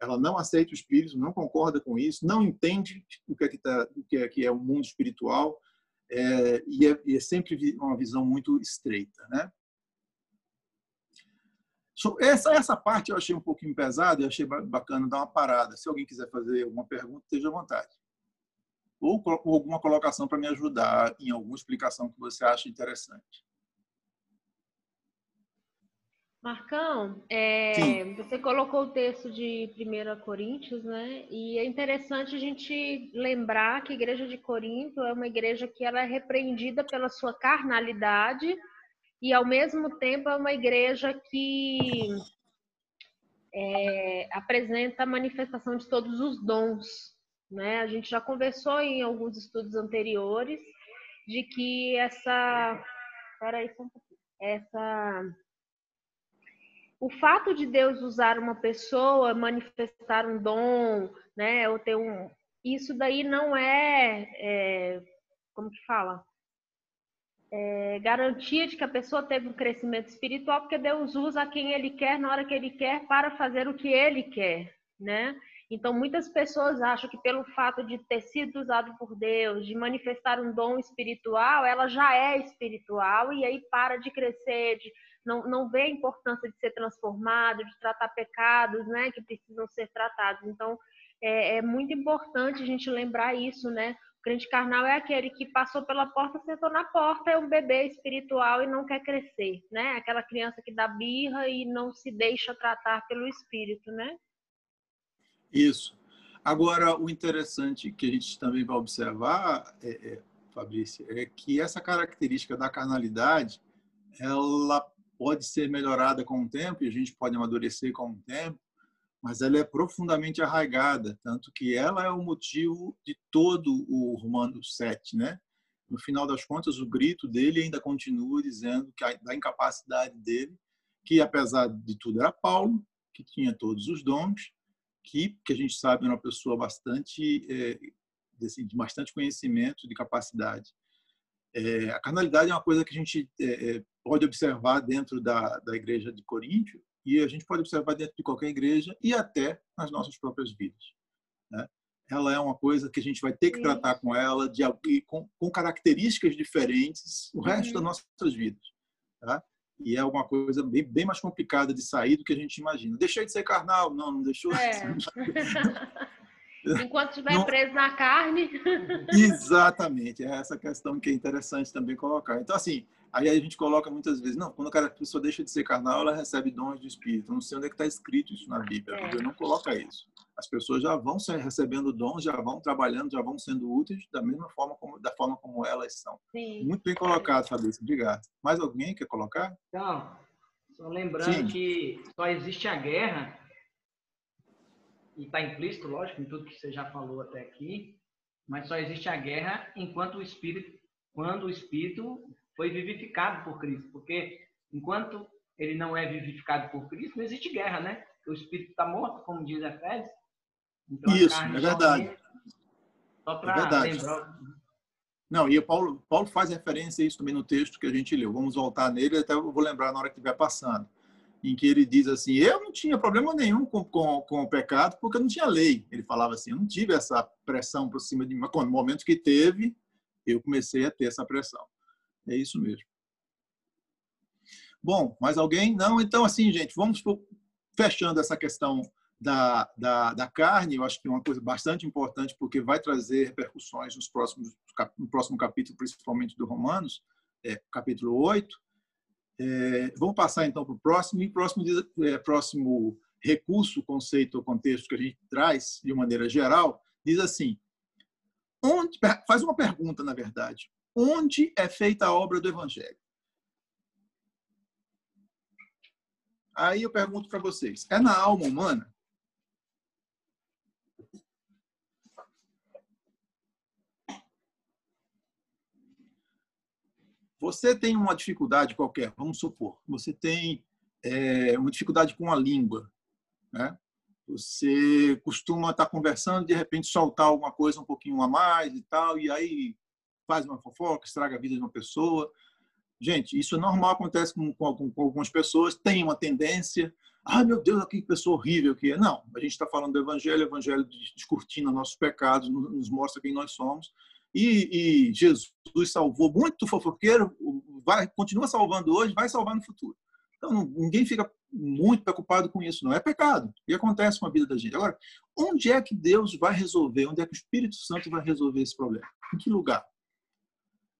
Ela não aceita o Espírito, não concorda com isso, não entende o que é, que tá, o que é, que é o mundo espiritual é, e, é, e é sempre uma visão muito estreita, né? Essa, essa parte eu achei um pouquinho pesada, eu achei bacana dar uma parada. Se alguém quiser fazer alguma pergunta, esteja à vontade. Ou, ou alguma colocação para me ajudar em alguma explicação que você acha interessante. Marcão, é, você colocou o texto de 1 Coríntios, né? E é interessante a gente lembrar que a igreja de Corinto é uma igreja que ela é repreendida pela sua carnalidade, e ao mesmo tempo é uma igreja que é, apresenta a manifestação de todos os dons. Né? A gente já conversou em alguns estudos anteriores de que essa. Peraí, só um pouquinho. Essa. O fato de Deus usar uma pessoa, manifestar um dom, né, ou ter um, isso daí não é, é como que fala? É, garantia de que a pessoa teve um crescimento espiritual, porque Deus usa quem Ele quer na hora que Ele quer para fazer o que Ele quer, né? Então, muitas pessoas acham que pelo fato de ter sido usado por Deus, de manifestar um dom espiritual, ela já é espiritual e aí para de crescer, de não, não vê a importância de ser transformado, de tratar pecados, né, que precisam ser tratados. Então, é, é muito importante a gente lembrar isso, né? Crente carnal é aquele que passou pela porta, sentou na porta, é um bebê espiritual e não quer crescer, né? Aquela criança que dá birra e não se deixa tratar pelo espírito, né? Isso. Agora, o interessante que a gente também vai observar, é, é, Fabrício, é que essa característica da carnalidade, ela pode ser melhorada com o tempo, e a gente pode amadurecer com o tempo, mas ela é profundamente arraigada, tanto que ela é o motivo de todo o Romanos 7, né? No final das contas, o grito dele ainda continua dizendo que a, da incapacidade dele, que apesar de tudo era Paulo, que tinha todos os dons, que, que a gente sabe é uma pessoa bastante é, de bastante conhecimento, de capacidade. É, a carnalidade é uma coisa que a gente é, é pode observar dentro da, da igreja de Coríntio, e a gente pode observar dentro de qualquer igreja e até nas nossas próprias vidas. Né? Ela é uma coisa que a gente vai ter que tratar com ela de, com, com características diferentes o resto uhum. das nossas vidas. Tá? E é alguma coisa bem, bem mais complicada de sair do que a gente imagina. Deixei de ser carnal? Não, não deixou. É. Enquanto estiver não... preso na carne. Exatamente, é essa questão que é interessante também colocar. Então, assim, Aí a gente coloca muitas vezes, não, quando a pessoa deixa de ser carnal, ela recebe dons do Espírito. Eu não sei onde é que está escrito isso na Bíblia. A Bíblia não coloca isso. As pessoas já vão recebendo dons, já vão trabalhando, já vão sendo úteis da mesma forma como da forma como elas são. Sim. Muito bem colocado, Fabrício. Obrigado. Mais alguém quer colocar? Então, só lembrando Sim. que só existe a guerra e está implícito, lógico, em tudo que você já falou até aqui, mas só existe a guerra enquanto o espírito, quando o espírito foi vivificado por Cristo, porque enquanto ele não é vivificado por Cristo, não existe guerra, né? O espírito está morto, como diz Efésios. Então, Isso, é verdade. Só para é lembrar. Não, e Paulo, Paulo faz referência a isso também no texto que a gente leu. Vamos voltar nele, até eu vou lembrar na hora que estiver passando. Em que ele diz assim: Eu não tinha problema nenhum com, com, com o pecado, porque eu não tinha lei. Ele falava assim: Eu não tive essa pressão por cima de mim. Mas no momento que teve, eu comecei a ter essa pressão. É isso mesmo. Bom, mais alguém? Não? Então, assim, gente, vamos fechando essa questão da, da, da, carne. Eu acho que é uma coisa bastante importante, porque vai trazer repercussões nos próximos, no próximo capítulo, principalmente do Romanos, é, capítulo 8. É, vamos passar, então, para o próximo. E próximo, é, próximo recurso, conceito ou contexto que a gente traz, de maneira geral, diz assim, onde, faz uma pergunta, na verdade onde é feita a obra do Evangelho. Aí eu pergunto para vocês: é na alma humana? Você tem uma dificuldade qualquer, vamos supor, você tem é, uma dificuldade com a língua, né? Você costuma estar conversando, de repente soltar alguma coisa um pouquinho a mais e tal, e aí faz uma fofoca, estraga a vida de uma pessoa. Gente, isso é normal, acontece com, com, com algumas pessoas, tem uma tendência. Ai, meu Deus, que pessoa horrível que é. Não, a gente está falando do Evangelho, o Evangelho descortina nossos pecados, nos mostra quem nós somos. E, e, Jesus salvou muito fofoqueiro, vai, continua salvando hoje, vai salvar no futuro. Então, ninguém fica muito preocupado com isso, não é pecado. E acontece com a vida da gente. Agora, onde é que Deus vai resolver? Onde é que o Espírito Santo vai resolver esse problema? Em que lugar?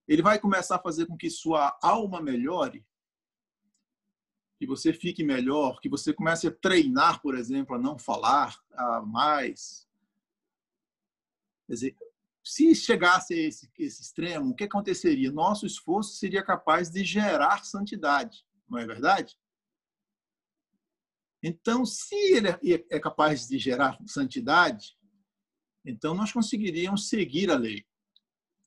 ele vai começar a fazer com que sua alma melhore, que você fique melhor, que você comece a treinar, por exemplo, a não falar a mais. Quer dizer, se chegasse a esse, esse extremo, o que aconteceria? Nosso esforço seria capaz de gerar santidade, não é verdade? Então, se ele é, é capaz de gerar santidade, então nós conseguiríamos seguir a lei.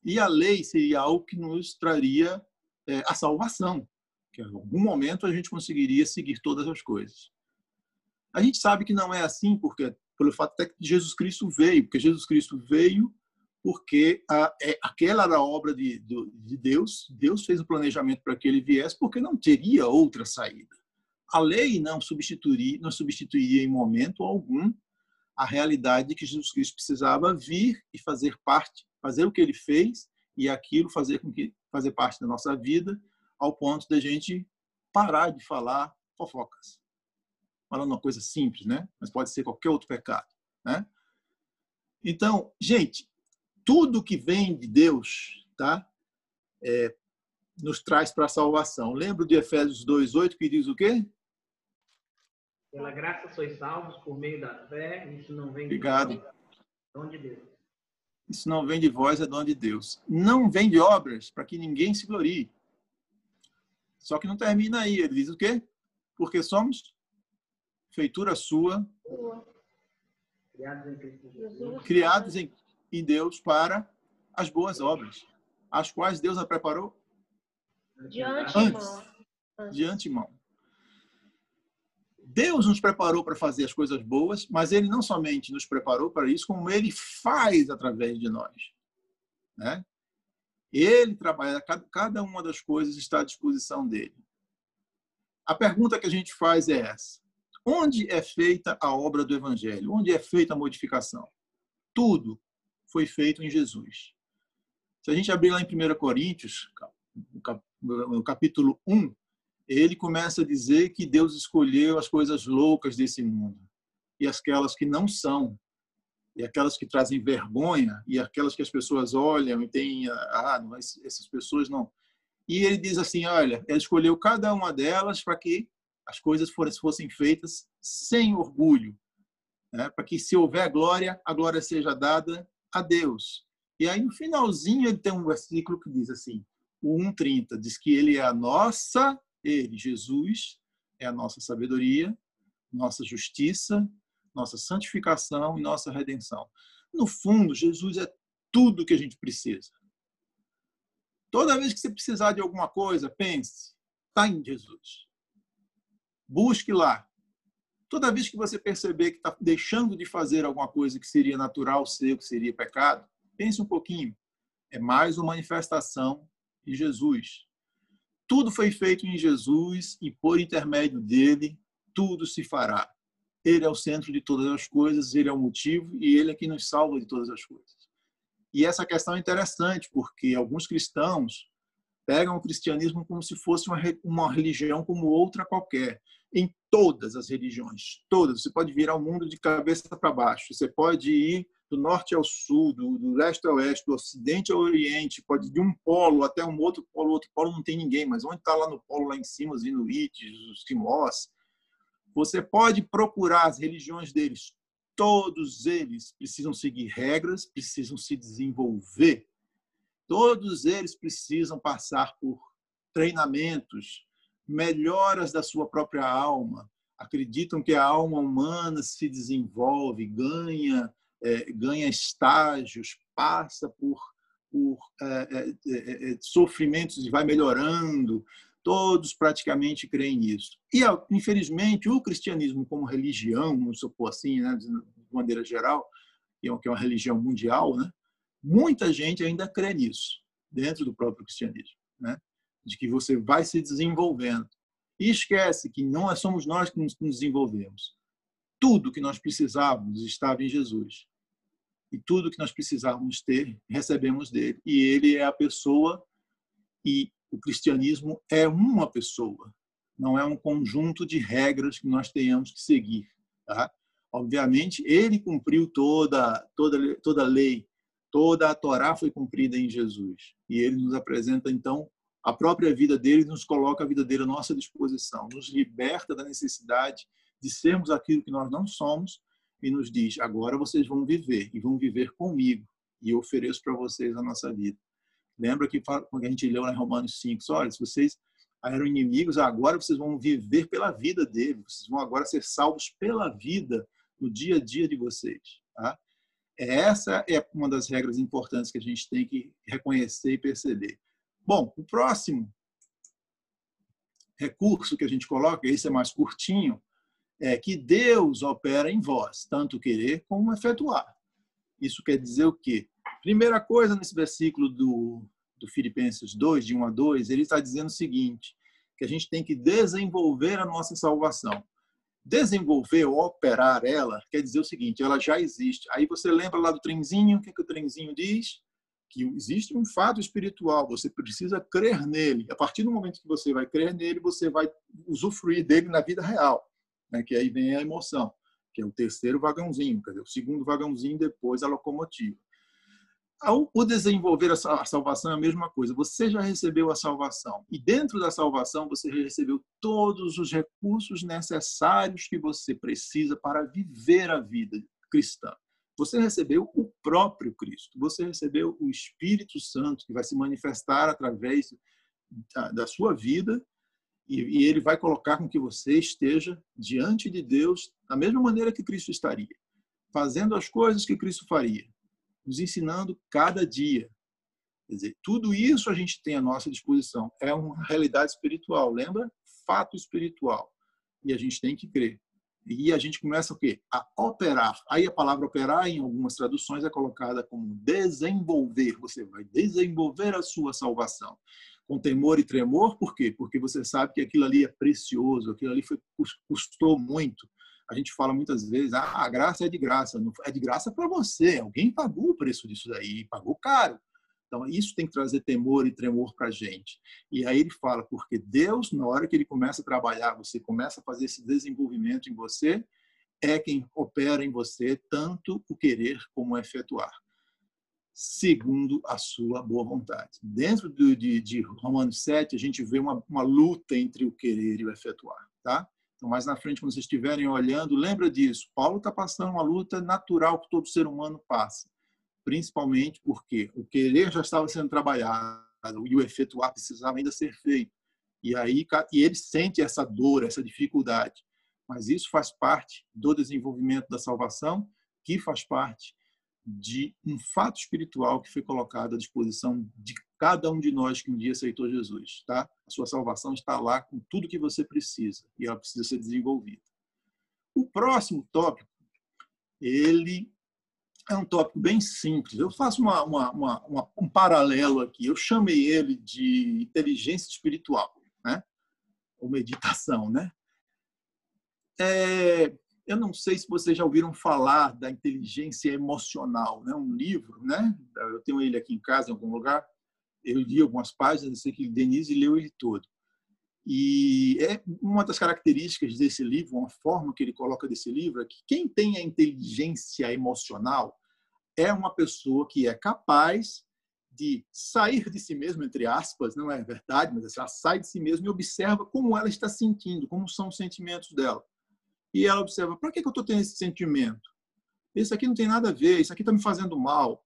E a lei seria algo que nos traria é, a salvação, que em algum momento a gente conseguiria seguir todas as coisas. A gente sabe que não é assim, porque pelo fato até que Jesus Cristo veio, porque Jesus Cristo veio porque a, é, aquela era a obra de, de, de Deus, Deus fez o planejamento para que ele viesse, porque não teria outra saída. A lei não substituiria, não substituiria em momento algum a realidade de que Jesus Cristo precisava vir e fazer parte fazer o que ele fez e aquilo fazer com que fazer parte da nossa vida ao ponto da gente parar de falar fofocas. Falando uma coisa simples, né? Mas pode ser qualquer outro pecado, né? Então, gente, tudo que vem de Deus, tá? É, nos traz para a salvação. Lembra de Efésios 2:8 que diz o quê? Pela graça sois salvos por meio da fé, isso não vem Obrigado. de dom de Deus. Isso não vem de vós, é dom de Deus. Não vem de obras para que ninguém se glorie. Só que não termina aí. Ele diz o quê? Porque somos feitura sua, Criados em Cristo Jesus. criados em, em Deus para as boas obras, as quais Deus a preparou De Antes. antemão. de antemão. Deus nos preparou para fazer as coisas boas, mas Ele não somente nos preparou para isso, como Ele faz através de nós. Né? Ele trabalha, cada- cada uma das coisas está à disposição dele. A pergunta que a gente faz é essa: onde é feita a obra do Evangelho? Onde é feita a modificação? Tudo foi feito em Jesus. Se a gente abrir lá em 1 Coríntios, no cap- no capítulo 1, ele começa a dizer que Deus escolheu as coisas loucas desse mundo e aquelas que não são, e aquelas que trazem vergonha, e aquelas que as pessoas olham e têm, ah, essas pessoas não. E ele diz assim: olha, ele escolheu cada uma delas para que as coisas fossem feitas sem orgulho, né? para que se houver glória, a glória seja dada a Deus. E aí no finalzinho ele tem um versículo que diz assim: o 1:30 diz que ele é a nossa, ele, Jesus, é a nossa sabedoria, nossa justiça, nossa santificação e nossa redenção. No fundo, Jesus é tudo que a gente precisa. Toda vez que você precisar de alguma coisa, pense, está em Jesus. Busque lá. Toda vez que você perceber que está deixando de fazer alguma coisa que seria natural ser, que seria pecado, pense um pouquinho. É mais uma manifestação de Jesus. Tudo foi feito em Jesus e por intermédio dele tudo se fará. Ele é o centro de todas as coisas, ele é o motivo e ele é que nos salva de todas as coisas. E essa questão é interessante porque alguns cristãos pegam o cristianismo como se fosse uma, uma religião como outra qualquer. Em todas as religiões, todas. Você pode virar o mundo de cabeça para baixo. Você pode ir do norte ao sul, do, do leste ao oeste, do ocidente ao oriente, pode ir de um polo até um outro polo, outro polo não tem ninguém, mas onde está lá no polo, lá em cima, os inuites, os timós, você pode procurar as religiões deles. Todos eles precisam seguir regras, precisam se desenvolver. Todos eles precisam passar por treinamentos, melhoras da sua própria alma. Acreditam que a alma humana se desenvolve, ganha, é, ganha estágios, passa por, por é, é, é, sofrimentos e vai melhorando. Todos praticamente creem nisso. E, infelizmente, o cristianismo como religião, vamos supor assim, né, de maneira geral, que é uma religião mundial, né, muita gente ainda crê nisso, dentro do próprio cristianismo, né, de que você vai se desenvolvendo. E esquece que não é, somos nós que nos desenvolvemos. Tudo que nós precisávamos estava em Jesus. E tudo que nós precisávamos ter, recebemos dele. E ele é a pessoa e o cristianismo é uma pessoa, não é um conjunto de regras que nós tenhamos que seguir. Tá? Obviamente, ele cumpriu toda, toda, toda a lei, toda a Torá foi cumprida em Jesus. E ele nos apresenta, então, a própria vida dele, nos coloca a vida dele à nossa disposição, nos liberta da necessidade de sermos aquilo que nós não somos e nos diz: agora vocês vão viver e vão viver comigo e eu ofereço para vocês a nossa vida. Lembra que quando a gente leu em Romanos 5, olha, se vocês eram inimigos, agora vocês vão viver pela vida dele, vocês vão agora ser salvos pela vida no dia a dia de vocês. Tá? Essa é uma das regras importantes que a gente tem que reconhecer e perceber. Bom, o próximo recurso que a gente coloca, esse é mais curtinho, é que Deus opera em vós, tanto querer como efetuar. Isso quer dizer o quê? Primeira coisa nesse versículo do, do Filipenses 2, de 1 a 2, ele está dizendo o seguinte, que a gente tem que desenvolver a nossa salvação. Desenvolver ou operar ela quer dizer o seguinte, ela já existe. Aí você lembra lá do trenzinho, o que, que o trenzinho diz? que existe um fato espiritual, você precisa crer nele. A partir do momento que você vai crer nele, você vai usufruir dele na vida real, né? que aí vem a emoção, que é o terceiro vagãozinho, quer dizer, o segundo vagãozinho depois a locomotiva. Ao desenvolver a salvação é a mesma coisa. Você já recebeu a salvação e dentro da salvação você recebeu todos os recursos necessários que você precisa para viver a vida cristã. Você recebeu o próprio Cristo, você recebeu o Espírito Santo, que vai se manifestar através da, sua vida, e, e ele vai colocar com que você esteja diante de Deus da mesma maneira que Cristo estaria, fazendo as coisas que Cristo faria, nos ensinando cada dia. Quer dizer, tudo isso a gente tem à nossa disposição. É uma realidade espiritual, lembra? Fato espiritual. E a gente tem que crer. E a gente começa o quê? A operar. Aí a palavra operar, em algumas traduções, é colocada como desenvolver. Você vai desenvolver a sua salvação. Com temor e tremor, por quê? Porque você sabe que aquilo ali é precioso, aquilo ali foi, custou muito. A gente fala muitas vezes, ah, a graça é de graça. É de graça para você. Alguém pagou o preço disso daí, pagou caro. Então, isso tem que trazer temor e tremor para a gente. E aí ele fala, porque Deus, na hora que ele começa a trabalhar, você começa a fazer esse desenvolvimento em você, é quem opera em você tanto o querer como o efetuar, segundo a sua boa vontade. Dentro de, de, de Romanos 7, a gente vê uma, uma luta entre o querer e o efetuar. Tá? Então, mais na frente, quando vocês estiverem olhando, lembra disso. Paulo está passando uma luta natural que todo ser humano passa principalmente porque o querer já estava sendo trabalhado e o efetuar precisava ainda ser feito. E aí e ele sente essa dor, essa dificuldade. Mas isso faz parte do desenvolvimento da salvação, que faz parte de um fato espiritual que foi colocado à disposição de cada um de nós que um dia aceitou Jesus, tá? A sua salvação está lá com tudo que você precisa e ela precisa ser desenvolvida. O próximo tópico, ele é um tópico bem simples. Eu faço uma, uma, uma, um paralelo aqui. Eu chamei ele de inteligência espiritual, né? ou meditação. Né? É, eu não sei se vocês já ouviram falar da inteligência emocional, né? um livro. Né? Eu tenho ele aqui em casa, em algum lugar. Eu li algumas páginas, sei que Denise leu ele todo. E é uma das características desse livro, uma forma que ele coloca desse livro, é que quem tem a inteligência emocional é uma pessoa que é capaz de sair de si mesmo, entre aspas, não é verdade, mas ela sai de si mesmo e observa como ela está sentindo, como são os sentimentos dela. E ela observa, para que eu estou tendo esse sentimento? Isso aqui não tem nada a ver, isso aqui está me fazendo mal.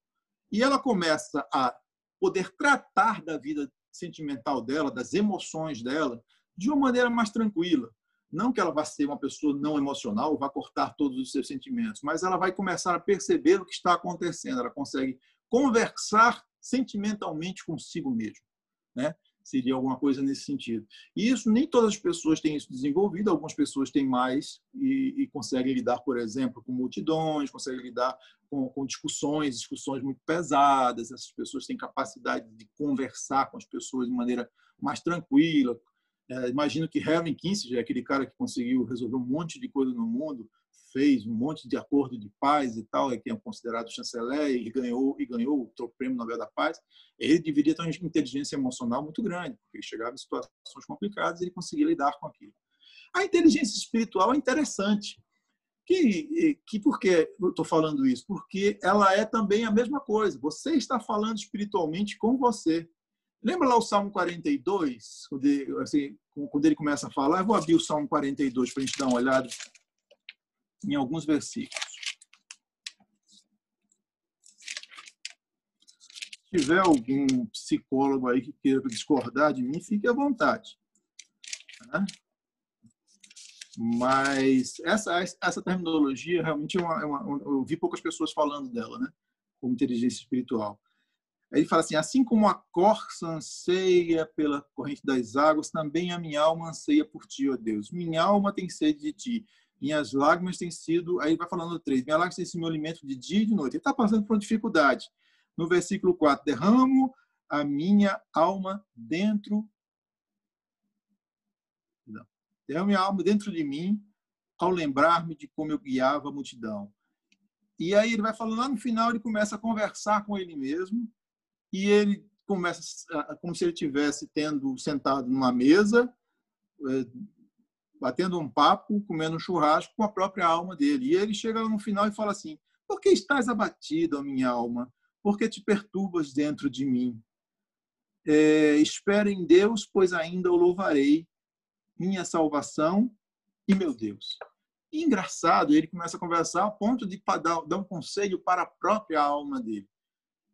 E ela começa a poder tratar da vida sentimental dela, das emoções dela, de uma maneira mais tranquila. Não que ela vá ser uma pessoa não emocional, vá cortar todos os seus sentimentos, mas ela vai começar a perceber o que está acontecendo. Ela consegue conversar sentimentalmente consigo mesmo, né? Seria alguma coisa nesse sentido. E isso nem todas as pessoas têm isso desenvolvido. Algumas pessoas têm mais e, e conseguem lidar, por exemplo, com multidões, conseguem lidar com, com discussões, discussões muito pesadas. Essas pessoas têm capacidade de conversar com as pessoas de maneira mais tranquila, é, imagino que Harry Kissinger, aquele cara que conseguiu resolver um monte de coisa no mundo, fez um monte de acordo de paz e tal, é que é considerado chanceler e ganhou e ganhou o prêmio Nobel da Paz. Ele deveria ter uma inteligência emocional muito grande, porque chegava em situações complicadas e ele conseguia lidar com aquilo. A inteligência espiritual é interessante. Que, que por que eu estou falando isso? Porque ela é também a mesma coisa. Você está falando espiritualmente com você. Lembra lá o Salmo 42, quando ele, assim, quando ele começa a falar? Eu vou abrir o Salmo 42 para a gente dar uma olhada em alguns versículos. Se tiver algum psicólogo aí que queira discordar de mim, fique à vontade. Né? Mas essa, essa terminologia realmente é uma, é uma, eu vi poucas pessoas falando dela, né? Como inteligência espiritual. Ele fala assim: assim como a corça anseia pela corrente das águas, também a minha alma anseia por ti, ó Deus. Minha alma tem sede de ti. Minhas lágrimas têm sido. Aí vai falando três: minha lágrima tem sido meu alimento de dia e de noite. Ele está passando por uma dificuldade. No versículo 4: derramo a minha alma dentro. Não. Derramo minha alma dentro de mim ao lembrar-me de como eu guiava a multidão. E aí ele vai falando lá no final, ele começa a conversar com ele mesmo e ele começa como se ele tivesse tendo sentado numa mesa, é, batendo um papo, comendo um churrasco com a própria alma dele. E ele chega no final e fala assim: Por que estás abatido, minha alma? Por que te perturbas dentro de mim? É, espera em Deus, pois ainda o louvarei, minha salvação e meu Deus. E engraçado, ele começa a conversar a ponto de dar um conselho para a própria alma dele.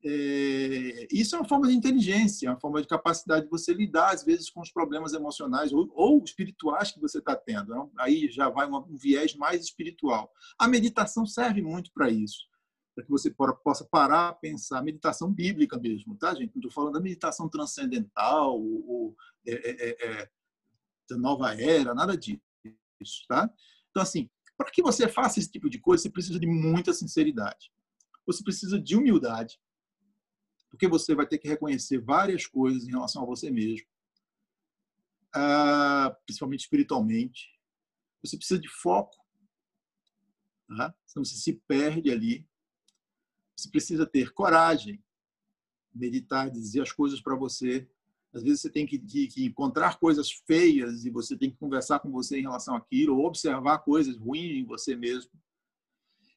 É, isso é uma forma de inteligência, uma forma de capacidade de você lidar, às vezes, com os problemas emocionais ou, ou espirituais que você está tendo. Né? Aí já vai um, um viés mais espiritual. A meditação serve muito para isso, para que você possa parar, pensar, meditação bíblica mesmo, tá, gente? Não estou falando da meditação transcendental ou, ou é, é, é, é da nova era, nada disso, tá? Então, assim, para que você faça esse tipo de coisa, você precisa de muita sinceridade. Você precisa de humildade porque você vai ter que reconhecer várias coisas em relação a você mesmo, ah, principalmente espiritualmente. Você precisa de foco, tá? senão você se perde ali. Você precisa ter coragem, meditar, dizer as coisas para você. Às vezes você tem que, que, encontrar coisas feias e você tem que conversar com você em relação àquilo, ou observar coisas ruins em você mesmo.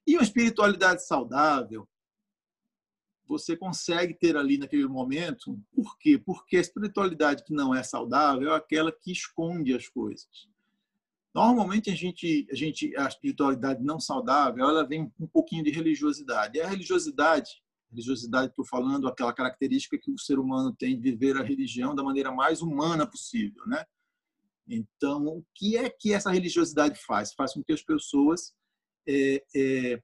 E uma espiritualidade saudável você consegue ter ali naquele momento. Por quê? Porque a espiritualidade que não é saudável é aquela que esconde as coisas. Normalmente a gente, a gente, a espiritualidade não saudável, ela vem um pouquinho de religiosidade. E a religiosidade, religiosidade estou falando, aquela característica que o ser humano tem de viver a religião da maneira mais humana possível, né? Então, o que é que essa religiosidade faz? Faz com que as pessoas é, é,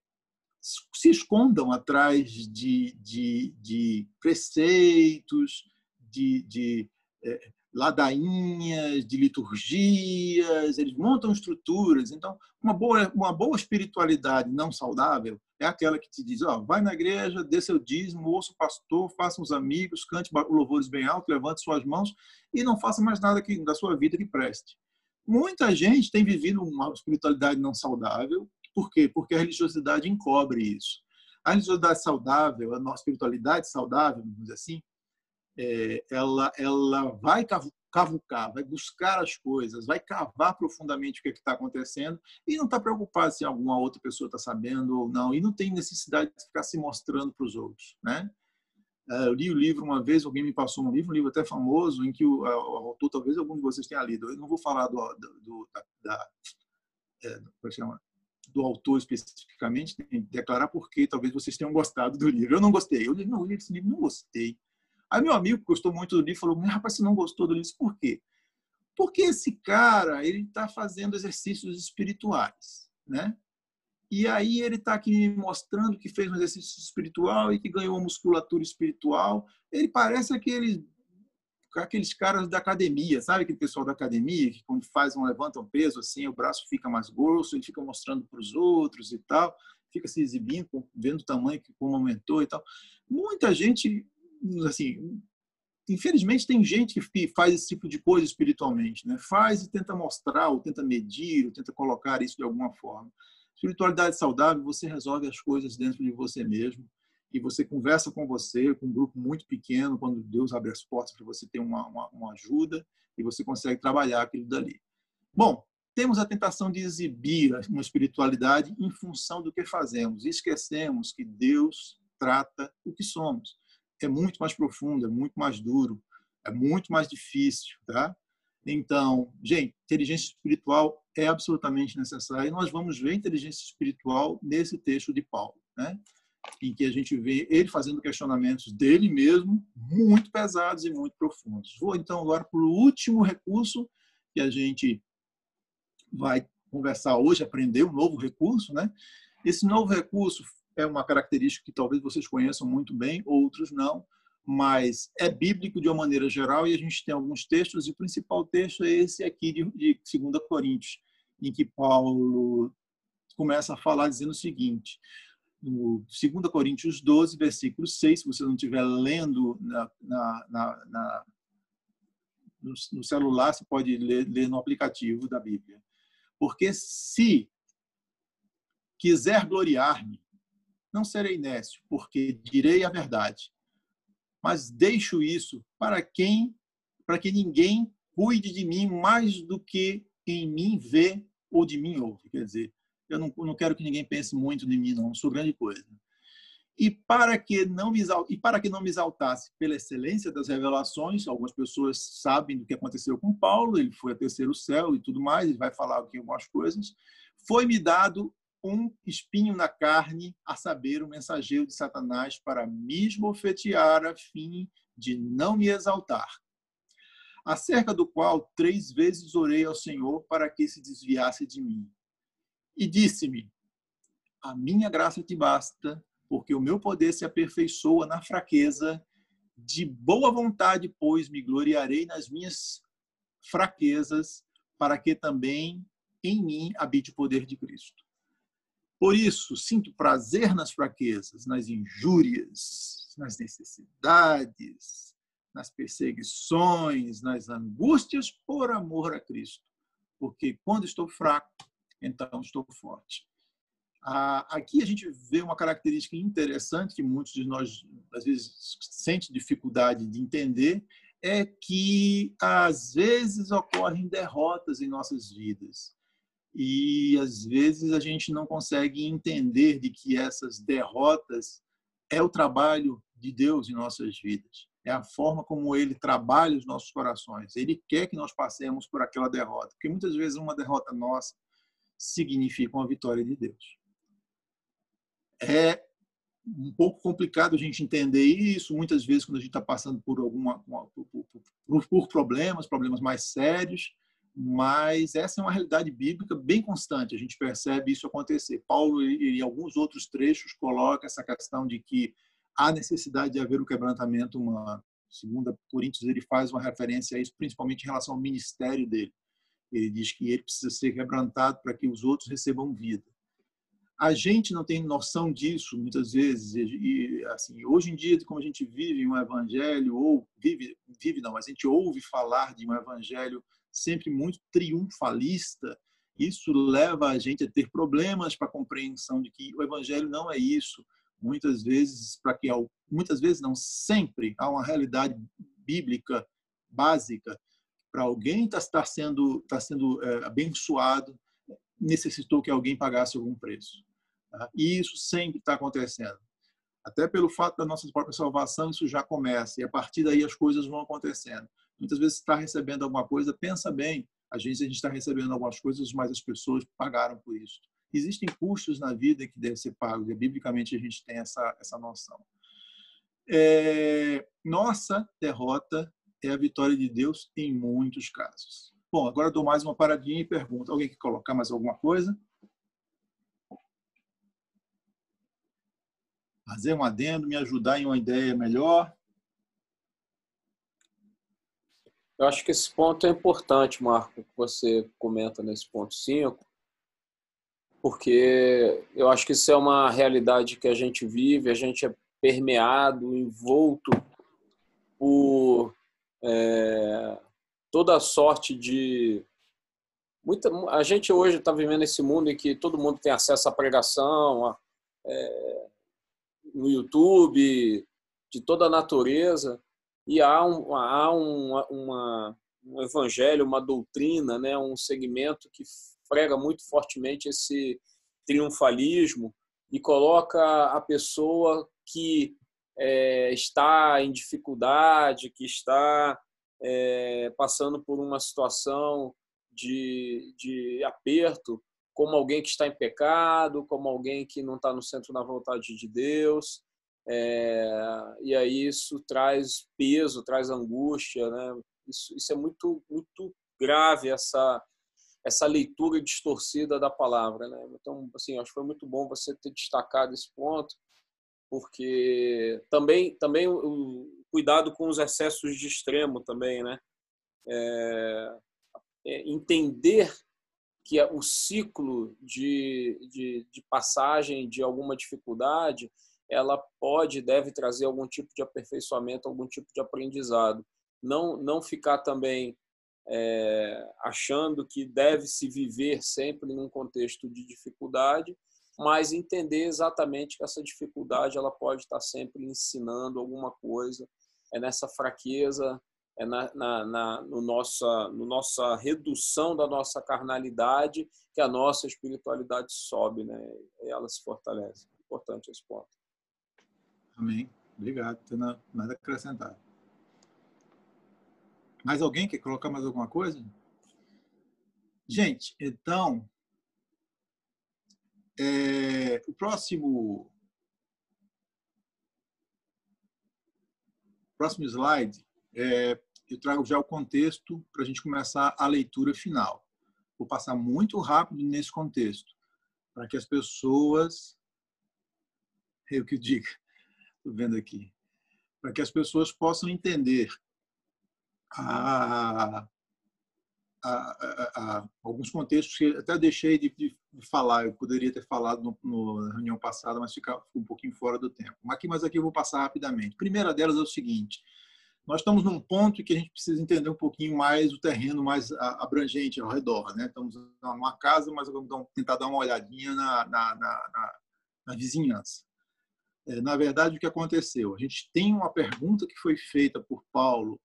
se escondam atrás de, de, de preceitos, de, de é, ladainhas, de liturgias, eles montam estruturas. Então, uma boa, uma boa espiritualidade não saudável é aquela que te diz: ó, vai na igreja, dê seu dízimo, ouça o pastor, faça uns amigos, cante louvores bem alto, levante suas mãos e não faça mais nada que, da sua vida que preste. Muita gente tem vivido uma espiritualidade não saudável por quê? Porque a religiosidade encobre isso. A religiosidade saudável, a nossa espiritualidade saudável, vamos dizer assim, é, ela, ela vai cavucar, vai buscar as coisas, vai cavar profundamente o que é está acontecendo e não está preocupado se alguma outra pessoa está sabendo ou não, e não tem necessidade de ficar se mostrando para os outros. Né? É, eu li o livro uma vez, alguém me passou um livro, um livro até famoso, em que o, autor, talvez algum de vocês tenha lido, eu não vou falar do, do da, da é, como é chama? Do autor especificamente, tem que declarar porque talvez vocês tenham gostado do livro. Eu não gostei. Eu li, não, li esse livro, não gostei. Aí meu amigo que gostou muito do livro falou, rapaz, você não gostou do livro? Por quê? Porque esse cara, ele está fazendo exercícios espirituais, né? E aí ele está aqui me mostrando que fez um exercício espiritual e que ganhou uma musculatura espiritual. Ele parece aquele aqueles caras da academia, sabe aquele pessoal da academia que quando faz um levanta um peso assim, o braço fica mais grosso, ele fica mostrando para os outros e tal, fica se exibindo, vendo o tamanho que como aumentou e tal. Muita gente, assim, infelizmente tem gente que faz esse tipo de coisa espiritualmente, né? Faz e tenta mostrar, ou tenta medir, ou tenta colocar isso de alguma forma. Espiritualidade saudável, você resolve as coisas dentro de você mesmo e você conversa com você, com um grupo muito pequeno, quando Deus abre as portas para você ter uma, uma, uma, ajuda e você consegue trabalhar aquilo dali. Bom, temos a tentação de exibir uma espiritualidade em função do que fazemos e esquecemos que Deus trata o que somos. É muito mais profundo, é muito mais duro, é muito mais difícil, tá? Então, gente, inteligência espiritual é absolutamente necessária e nós vamos ver inteligência espiritual nesse texto de Paulo, né? Em que a gente vê ele fazendo questionamentos dele mesmo, muito pesados e muito profundos. Vou então agora para o último recurso que a gente vai conversar hoje, aprender um novo recurso, né? Esse novo recurso é uma característica que talvez vocês conheçam muito bem, outros não, mas é bíblico de uma maneira geral e a gente tem alguns textos, e o principal texto é esse aqui de, de 2 Coríntios, em que Paulo começa a falar dizendo o seguinte: no 2 Coríntios 12, versículo 6, se você não estiver lendo na, na, na, na no, no, celular, você pode ler, ler no aplicativo da Bíblia. Porque se quiser gloriar-me, não serei nécio, porque direi a verdade. mas deixo isso para quem, para que ninguém cuide de mim mais do que em mim vê ou de mim ouve. Quer dizer, eu não, não quero que ninguém pense muito de mim, não, não sou grande coisa. E para que não me e para que não me exaltasse pela excelência das revelações, algumas pessoas sabem do que aconteceu com Paulo, ele foi a terceiro céu e tudo mais, ele vai falar aqui algumas coisas. Foi-me dado um espinho na carne, a saber, o mensageiro de Satanás para me esbofetear a fim de não me exaltar. Acerca do qual três vezes orei ao Senhor para que se desviasse de mim. E disse-me: A minha graça te basta, porque o meu poder se aperfeiçoa na fraqueza. De boa vontade, pois, me gloriarei nas minhas fraquezas, para que também em mim habite o poder de Cristo. Por isso, sinto prazer nas fraquezas, nas injúrias, nas necessidades, nas perseguições, nas angústias, por amor a Cristo. Porque quando estou fraco, então estou forte. Aqui a gente vê uma característica interessante que muitos de nós, às vezes, sentem dificuldade de entender, é que, às vezes, ocorrem derrotas em nossas vidas e às vezes a gente não consegue entender de que essas derrotas é o trabalho de Deus em nossas vidas. É a forma como ele trabalha os nossos corações. Ele quer que nós passemos por aquela derrota, porque muitas vezes uma derrota nossa significa uma vitória de Deus. É um pouco complicado a gente entender isso, muitas vezes quando a gente está passando por alguma por, problemas, problemas mais sérios, mas essa é uma realidade bíblica bem constante, a gente percebe isso acontecer. Paulo, em alguns outros trechos, coloca essa questão de que há necessidade de haver o quebrantamento humano. Segundo Coríntios, ele faz uma referência a isso, principalmente em relação ao ministério dele. Ele diz que ele precisa ser quebrantado para que os outros recebam vida. A gente não tem noção disso muitas vezes e assim hoje em dia como a gente vive um evangelho ou vive vive não, mas a gente ouve falar de um evangelho sempre muito triunfalista, isso leva a gente a ter problemas para a compreensão de que o evangelho não é isso. Muitas vezes, para que muitas vezes não sempre há uma realidade bíblica básica para alguém estar tá sendo tá sendo é, abençoado necessitou que alguém pagasse algum preço. Tá? E isso sempre está acontecendo. Até pelo fato da nossa própria salvação, isso já começa. E a partir daí as coisas vão acontecendo. Muitas vezes está recebendo alguma coisa, pensa bem, a gente a gente está recebendo algumas coisas, mas as pessoas pagaram por isso. Existem custos na vida que devem ser pagos, e biblicamente a gente tem essa, essa noção. É, nossa derrota é a vitória de Deus em muitos casos. Bom, agora dou mais uma paradinha e pergunto: alguém quer colocar mais alguma coisa? Fazer um adendo, me ajudar em uma ideia melhor. Eu acho que esse ponto é importante, Marco, que você comenta nesse ponto 5, porque eu acho que isso é uma realidade que a gente vive, a gente é permeado, envolto por é, toda sorte de. Muita, a gente hoje está vivendo esse mundo em que todo mundo tem acesso à pregação, a, é, no YouTube, de toda a natureza e há um, há um, uma, um evangelho, uma doutrina, né, um segmento que prega muito fortemente esse triunfalismo e coloca a pessoa que é, está em dificuldade, que está é, passando por uma situação de, de aperto, como alguém que está em pecado, como alguém que não está no centro da vontade de Deus. É, e aí isso traz peso, traz angústia, né? Isso, isso é muito muito grave essa essa leitura distorcida da palavra, né? Então, assim, acho que foi muito bom você ter destacado esse ponto, porque também também o cuidado com os excessos de extremo também, né? É, é entender que o ciclo de, de, de passagem de alguma dificuldade ela pode deve trazer algum tipo de aperfeiçoamento, algum tipo de aprendizado. Não, não ficar também é, achando que deve se viver sempre num contexto de dificuldade, mas entender exatamente que essa dificuldade ela pode estar sempre ensinando alguma coisa é nessa fraqueza, é na, na, na no nossa, no nossa redução da nossa carnalidade que a nossa espiritualidade sobe, né? Ela se fortalece. Importante esse ponto. Amém. Obrigado. Não tem nada a acrescentar. Mais alguém quer colocar mais alguma coisa? Gente, então, é, o próximo próximo slide, é, eu trago já o contexto para a gente começar a leitura final. Vou passar muito rápido nesse contexto, para que as pessoas. Eu que diga, estou vendo aqui. Para que as pessoas possam entender a, a, a, alguns contextos que até deixei de, de, falar, eu poderia ter falado no, no, na reunião passada, mas ficou um pouquinho fora do tempo. Aqui, mas aqui eu vou passar rapidamente. A primeira delas é o seguinte: nós estamos num ponto que a gente precisa entender um pouquinho mais o terreno mais abrangente ao redor. Né? Estamos numa casa, mas vamos tentar dar uma olhadinha na, na, na, na vizinhança. É, na verdade, o que aconteceu? A gente tem uma pergunta que foi feita por Paulo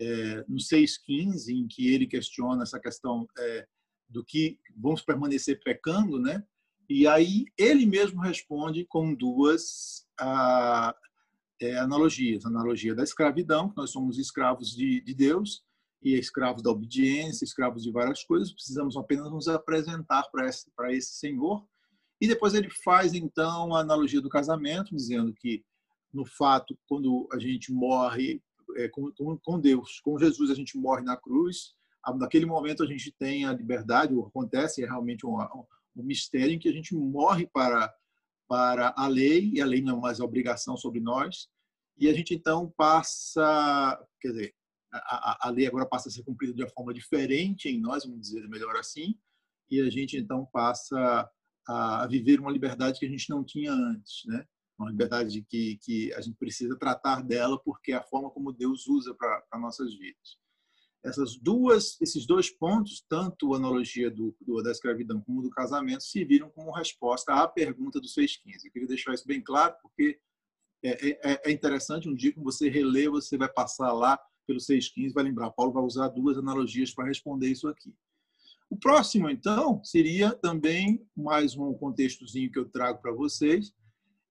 é, no 6,15, em que ele questiona essa questão é, do que vamos permanecer pecando, né? E aí ele mesmo responde com duas é, analogias. A analogia da escravidão, que nós somos escravos de, de Deus, e escravos da obediência, escravos de várias coisas, precisamos apenas nos apresentar para esse, esse Senhor. E depois ele faz, então, a analogia do casamento, dizendo que, no fato, quando a gente morre é, com, com Deus, com Jesus, a gente morre na cruz, naquele momento a gente tem a liberdade, acontece, é realmente um, um mistério em que a gente morre para para a lei, e a lei não é mais obrigação sobre nós, e a gente então passa, quer dizer, a, a, lei agora passa a ser cumprida de uma forma diferente em nós, vamos dizer melhor assim, e a gente então passa a viver uma liberdade que a gente não tinha antes, né? Uma liberdade que, que a gente precisa tratar dela porque é a forma como Deus usa para nossas vidas essas duas, esses dois pontos, tanto a analogia do, do, da escravidão como do casamento, serviram como resposta à pergunta do 6,15. Eu queria deixar isso bem claro, porque é, é, é interessante, um dia que você relê, você vai passar lá pelo 6,15, vai lembrar, Paulo vai usar duas analogias para responder isso aqui. O próximo, então, seria também mais um contextozinho que eu trago para vocês.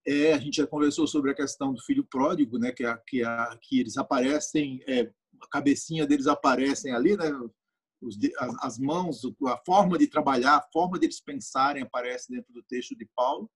É, a gente já conversou sobre a questão do filho pródigo, né, que, a, que, a, que eles aparecem é, a cabecinha deles aparecem ali, né? Os, as, as, mãos, a forma de trabalhar, a forma deles pensarem aparece dentro do texto de Paulo.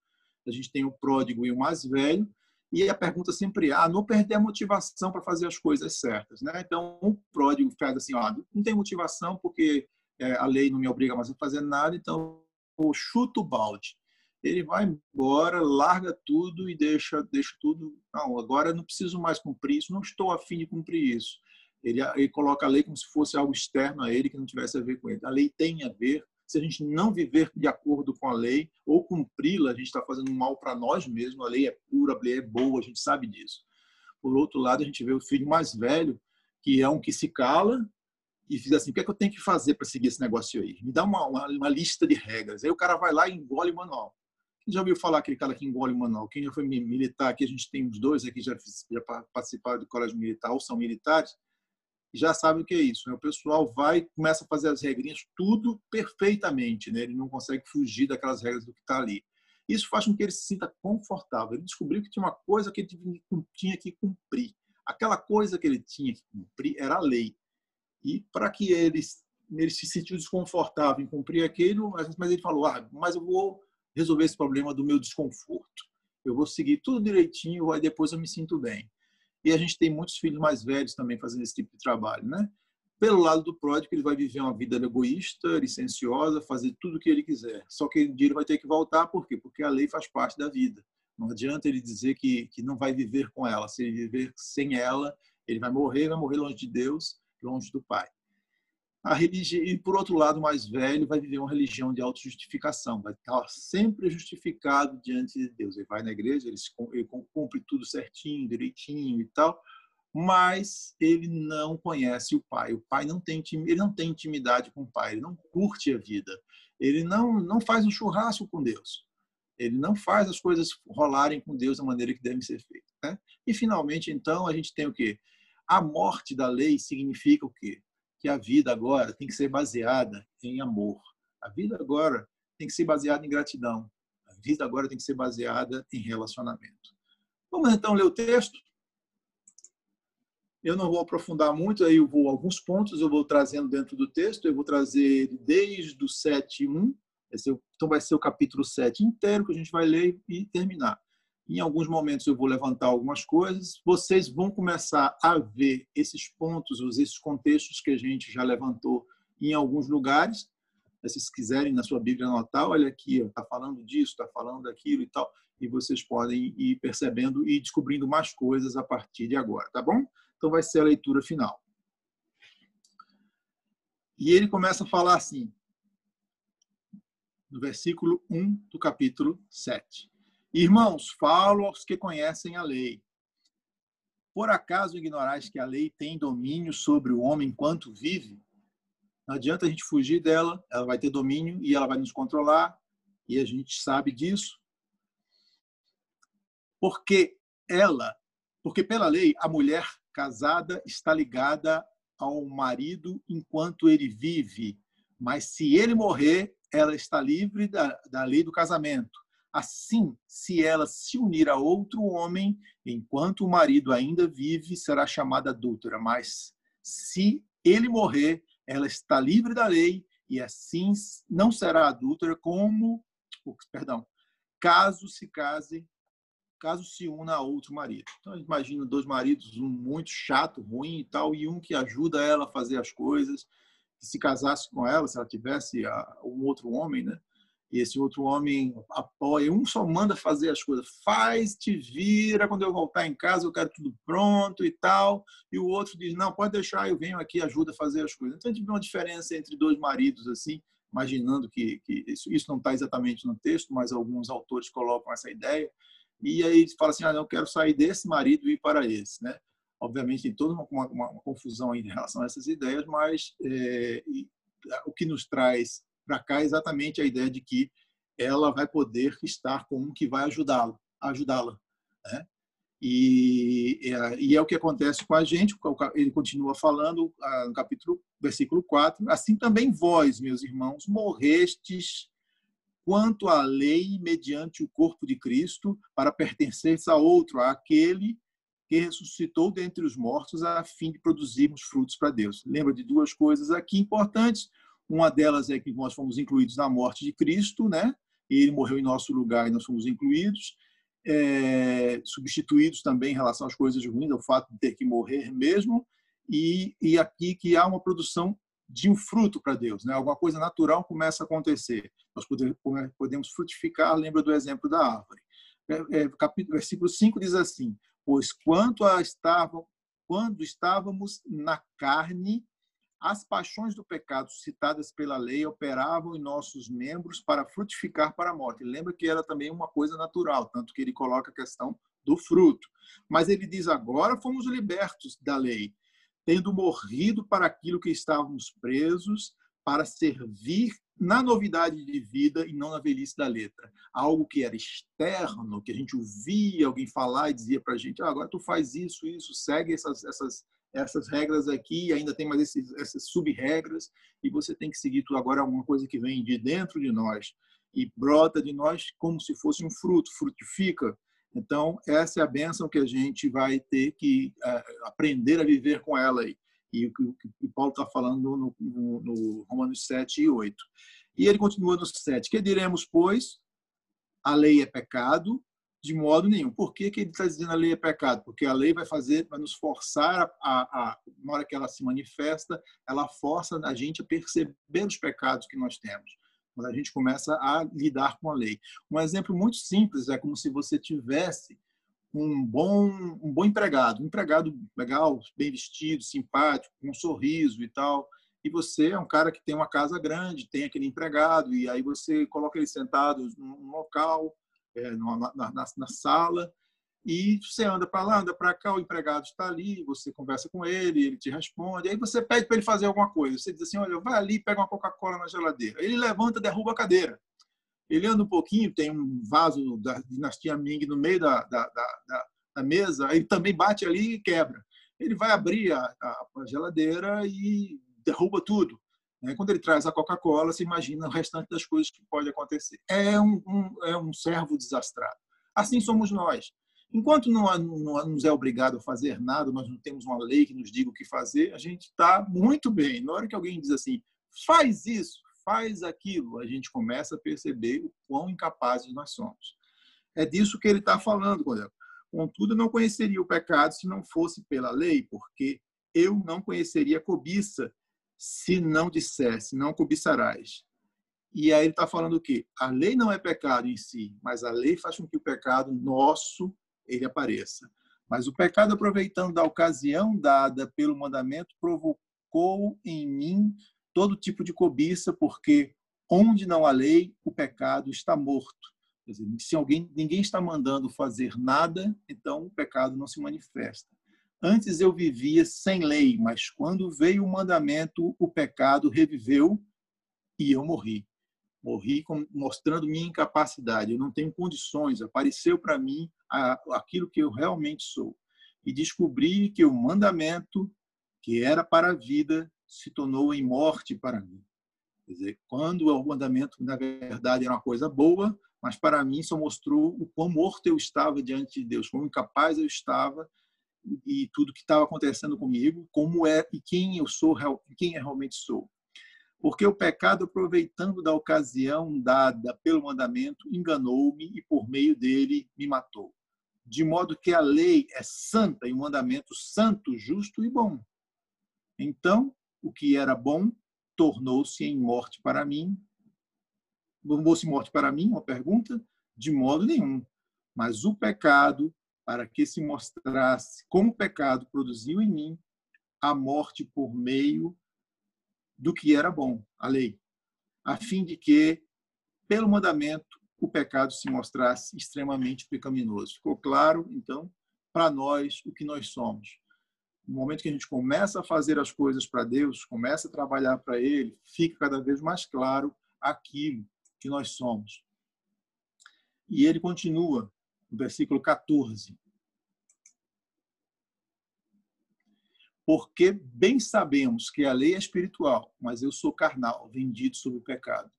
A gente tem o pródigo e o mais velho. E a pergunta sempre é, ah, não perder a motivação para fazer as coisas certas, né? Então, o pródigo faz assim, ó, não tem motivação porque é, a lei não me obriga mais a fazer nada, então eu chuto o balde. Ele vai embora, larga tudo e deixa, deixa tudo. Não, agora eu não preciso mais cumprir isso, não estou afim de cumprir isso. Ele, ele coloca a lei como se fosse algo externo a ele, que não tivesse a ver com ele. A lei tem a ver. Se a gente não viver de acordo com a lei ou cumpri-la, a gente está fazendo mal para nós mesmos. A lei é pura, a lei é boa, a gente sabe disso. Por outro lado, a gente vê o filho mais velho, que é um que se cala e diz assim: o que é que eu tenho que fazer para seguir esse negócio aí? Me dá uma, uma, uma, lista de regras. Aí o cara vai lá e engole o manual. Quem já ouviu falar aquele cara que engole o manual? Quem já foi militar aqui? A gente tem uns dois aqui já, já participaram do colégio militar ou são militares já sabe o que é isso. Né? O pessoal vai começa a fazer as regrinhas tudo perfeitamente, né? ele não consegue fugir daquelas regras do que está ali. Isso faz com que ele se sinta confortável. Ele descobriu que tinha uma coisa que ele tinha que cumprir. Aquela coisa que ele tinha que cumprir era a lei. E para que ele, ele se sentiu desconfortável em cumprir aquilo, mas ele falou: ah, mas eu vou resolver esse problema do meu desconforto. Eu vou seguir tudo direitinho, aí depois eu me sinto bem. E a gente tem muitos filhos mais velhos também fazendo esse tipo de trabalho, né? Pelo lado do pródigo, ele vai viver uma vida egoísta, licenciosa, fazer tudo o que ele quiser. Só que um dia ele vai ter que voltar, por quê? Porque a lei faz parte da vida. Não adianta ele dizer que, que não vai viver com ela. Se ele viver sem ela, ele vai morrer, vai morrer longe de Deus, longe do Pai a religião e por outro lado mais velho vai viver uma religião de autojustificação vai estar sempre justificado diante de Deus. Ele vai na igreja ele, ele cumpre tudo certinho direitinho e tal mas ele não conhece o pai. O pai não tem ele não tem intimidade com o pai ele não curte a vida. Ele não não faz um churrasco com Deus. Ele não faz as coisas rolarem com Deus da maneira que devem ser feitas né? e finalmente então a gente tem o que a morte da lei significa o quê? Que a vida agora tem que ser baseada em amor. A vida agora tem que ser baseada em gratidão. A vida agora tem que ser baseada em relacionamento. Vamos então ler o texto? Eu não vou aprofundar muito, aí eu vou alguns pontos eu vou trazendo dentro do texto, eu vou trazer desde o 7.1, então vai ser o capítulo 7 inteiro que a gente vai ler e terminar. Em alguns momentos eu vou levantar algumas coisas, vocês vão começar a ver esses pontos, esses contextos que a gente já levantou em alguns lugares. Se vocês quiserem na sua Bíblia anotar, olha aqui, está falando disso, está falando daquilo e tal, e vocês podem ir percebendo e descobrindo mais coisas a partir de agora, tá bom? Então vai ser a leitura final. E ele começa a falar assim, no versículo 1 do capítulo 7. Irmãos, falo aos que conhecem a lei. Por acaso ignorais que a lei tem domínio sobre o homem enquanto vive? Não adianta a gente fugir dela, ela vai ter domínio e ela vai nos controlar, e a gente sabe disso. Porque ela, porque pela lei, a mulher casada está ligada ao marido enquanto ele vive, mas se ele morrer, ela está livre da, da lei do casamento. Assim, se ela se unir a outro homem enquanto o marido ainda vive, será chamada adúltera. Mas se ele morrer, ela está livre da lei e assim não será adúltera como, perdão, caso se case caso se una a outro marido. Então, imagina dois maridos, um muito chato, ruim e tal, e um que ajuda ela a fazer as coisas. Se casasse com ela, se ela tivesse um outro homem, né? E esse outro homem apoia, um só manda fazer as coisas, faz, te vira, quando eu voltar em casa eu quero tudo pronto e tal. E o outro diz, não, pode deixar, eu venho aqui ajuda a fazer as coisas. Então a gente vê uma diferença entre dois maridos, assim, imaginando que, que isso, isso não está exatamente no texto, mas alguns autores colocam essa ideia e aí fala assim, ah, não, eu quero sair desse marido e ir para esse, né? Obviamente tem toda uma, uma, uma confusão em relação a essas ideias, mas é, o que nos traz para cá exatamente a ideia de que ela vai poder estar com um que vai ajudá-lo, ajudá-la, né? E, é, e é o que acontece com a gente, ele continua falando ah, no capítulo, versículo 4, assim também vós, meus irmãos, morrestes quanto à lei mediante o corpo de Cristo, para pertencer a outro, àquele que ressuscitou dentre os mortos, a fim de produzirmos frutos para Deus. Lembra de duas coisas aqui importantes. Uma delas é que nós fomos incluídos na morte de Cristo, né? Ele morreu em nosso lugar e nós fomos incluídos. É, substituídos também em relação às coisas ruins, ao fato de ter que morrer mesmo, e, e aqui que há uma produção de um fruto para Deus, né? Alguma coisa natural começa a acontecer. Nós podemos frutificar, lembra do exemplo da árvore. É, é, capítulo, versículo 5 diz assim: Pois quanto a estavam, quando estávamos na carne, as paixões do pecado citadas pela lei operavam em nossos membros para frutificar para a morte. lembra que era também uma coisa natural, tanto que ele coloca a questão do fruto. Mas ele diz agora fomos libertos da lei tendo morrido para aquilo que estávamos presos, para servir na novidade de vida e não na velhice da letra. Algo que era externo, que a gente ouvia alguém falar e dizia para a gente: ah, agora tu faz isso, isso, segue essas, essas, essas regras aqui, ainda tem mais esses, essas sub-regras, e você tem que seguir tudo agora alguma coisa que vem de dentro de nós e brota de nós como se fosse um fruto, frutifica então, essa é a bênção que a gente vai ter que uh, aprender a viver com ela aí. E o que o Paulo está falando no, no, no, Romanos 7 e 8. E ele continua no 7. Que diremos, pois? A lei é pecado? De modo nenhum. Por que, que ele está dizendo a lei é pecado? Porque a lei vai fazer, vai nos forçar a, a, na hora que ela se manifesta, ela força a gente a perceber os pecados que nós temos quando a gente começa a lidar com a lei. Um exemplo muito simples é como se você tivesse um bom um bom empregado, um empregado legal, bem vestido, simpático, com um sorriso e tal. E você é um cara que tem uma casa grande, tem aquele empregado e aí você coloca ele sentado num local, é, na, na, na sala e você anda para lá, anda para cá, o empregado está ali, você conversa com ele, ele te responde, aí você pede para ele fazer alguma coisa. Você diz assim: olha, vai ali, pega uma Coca-Cola na geladeira. Ele levanta, derruba a cadeira. Ele anda um pouquinho, tem um vaso da dinastia Ming no meio da, da, da, da mesa, ele também bate ali e quebra. ele vai abrir a, a, a geladeira e derruba tudo. Né? Quando ele traz a Coca-Cola, você imagina o restante das coisas que pode acontecer. É um, um, é um servo desastrado. Assim somos nós. Enquanto não, não, nos é obrigado a fazer nada, nós não temos uma lei que nos diga o que fazer, a gente está muito bem. Na hora que alguém diz assim, faz isso, faz aquilo, a gente começa a perceber o quão incapazes nós somos. É disso que ele está falando, Cordel. Contudo, não conheceria o pecado se não fosse pela lei, porque eu não conheceria a cobiça se não dissesse, não cobiçarás. E aí ele está falando o quê? A lei não é pecado em si, mas a lei faz com que o pecado nosso ele apareça. Mas o pecado, aproveitando da ocasião dada pelo mandamento, provocou em mim todo tipo de cobiça, porque onde não há lei, o pecado está morto. Quer dizer, se alguém, ninguém está mandando fazer nada, então o pecado não se manifesta. Antes eu vivia sem lei, mas quando veio o mandamento, o pecado reviveu e eu morri. Morri mostrando minha incapacidade. Eu não tenho condições. Apareceu para mim aquilo que eu realmente sou. E descobri que o mandamento, que era para a vida, se tornou em morte para mim. Quer dizer, quando o mandamento, na verdade, era uma coisa boa, mas para mim só mostrou o quão morto eu estava diante de Deus, quão incapaz eu estava e tudo que estava acontecendo comigo, como é e quem eu sou, quem eu realmente sou. Porque o pecado, aproveitando da ocasião dada pelo mandamento, enganou-me e por meio dele me matou. De modo que a lei é santa e o mandamento santo, justo e bom. Então, o que era bom tornou-se em morte para mim. Tornou-se morte para mim? Uma pergunta? De modo nenhum. Mas o pecado, para que se mostrasse como o pecado produziu em mim a morte por meio do que era bom, a lei, a fim de que, pelo mandamento, o pecado se mostrasse extremamente pecaminoso. Ficou claro, então, para nós o que nós somos. No momento que a gente começa a fazer as coisas para Deus, começa a trabalhar para Ele, fica cada vez mais claro aquilo que nós somos. E ele continua versículo 14. Porque bem sabemos que a lei é espiritual, mas eu sou carnal, vendido sob o pecado.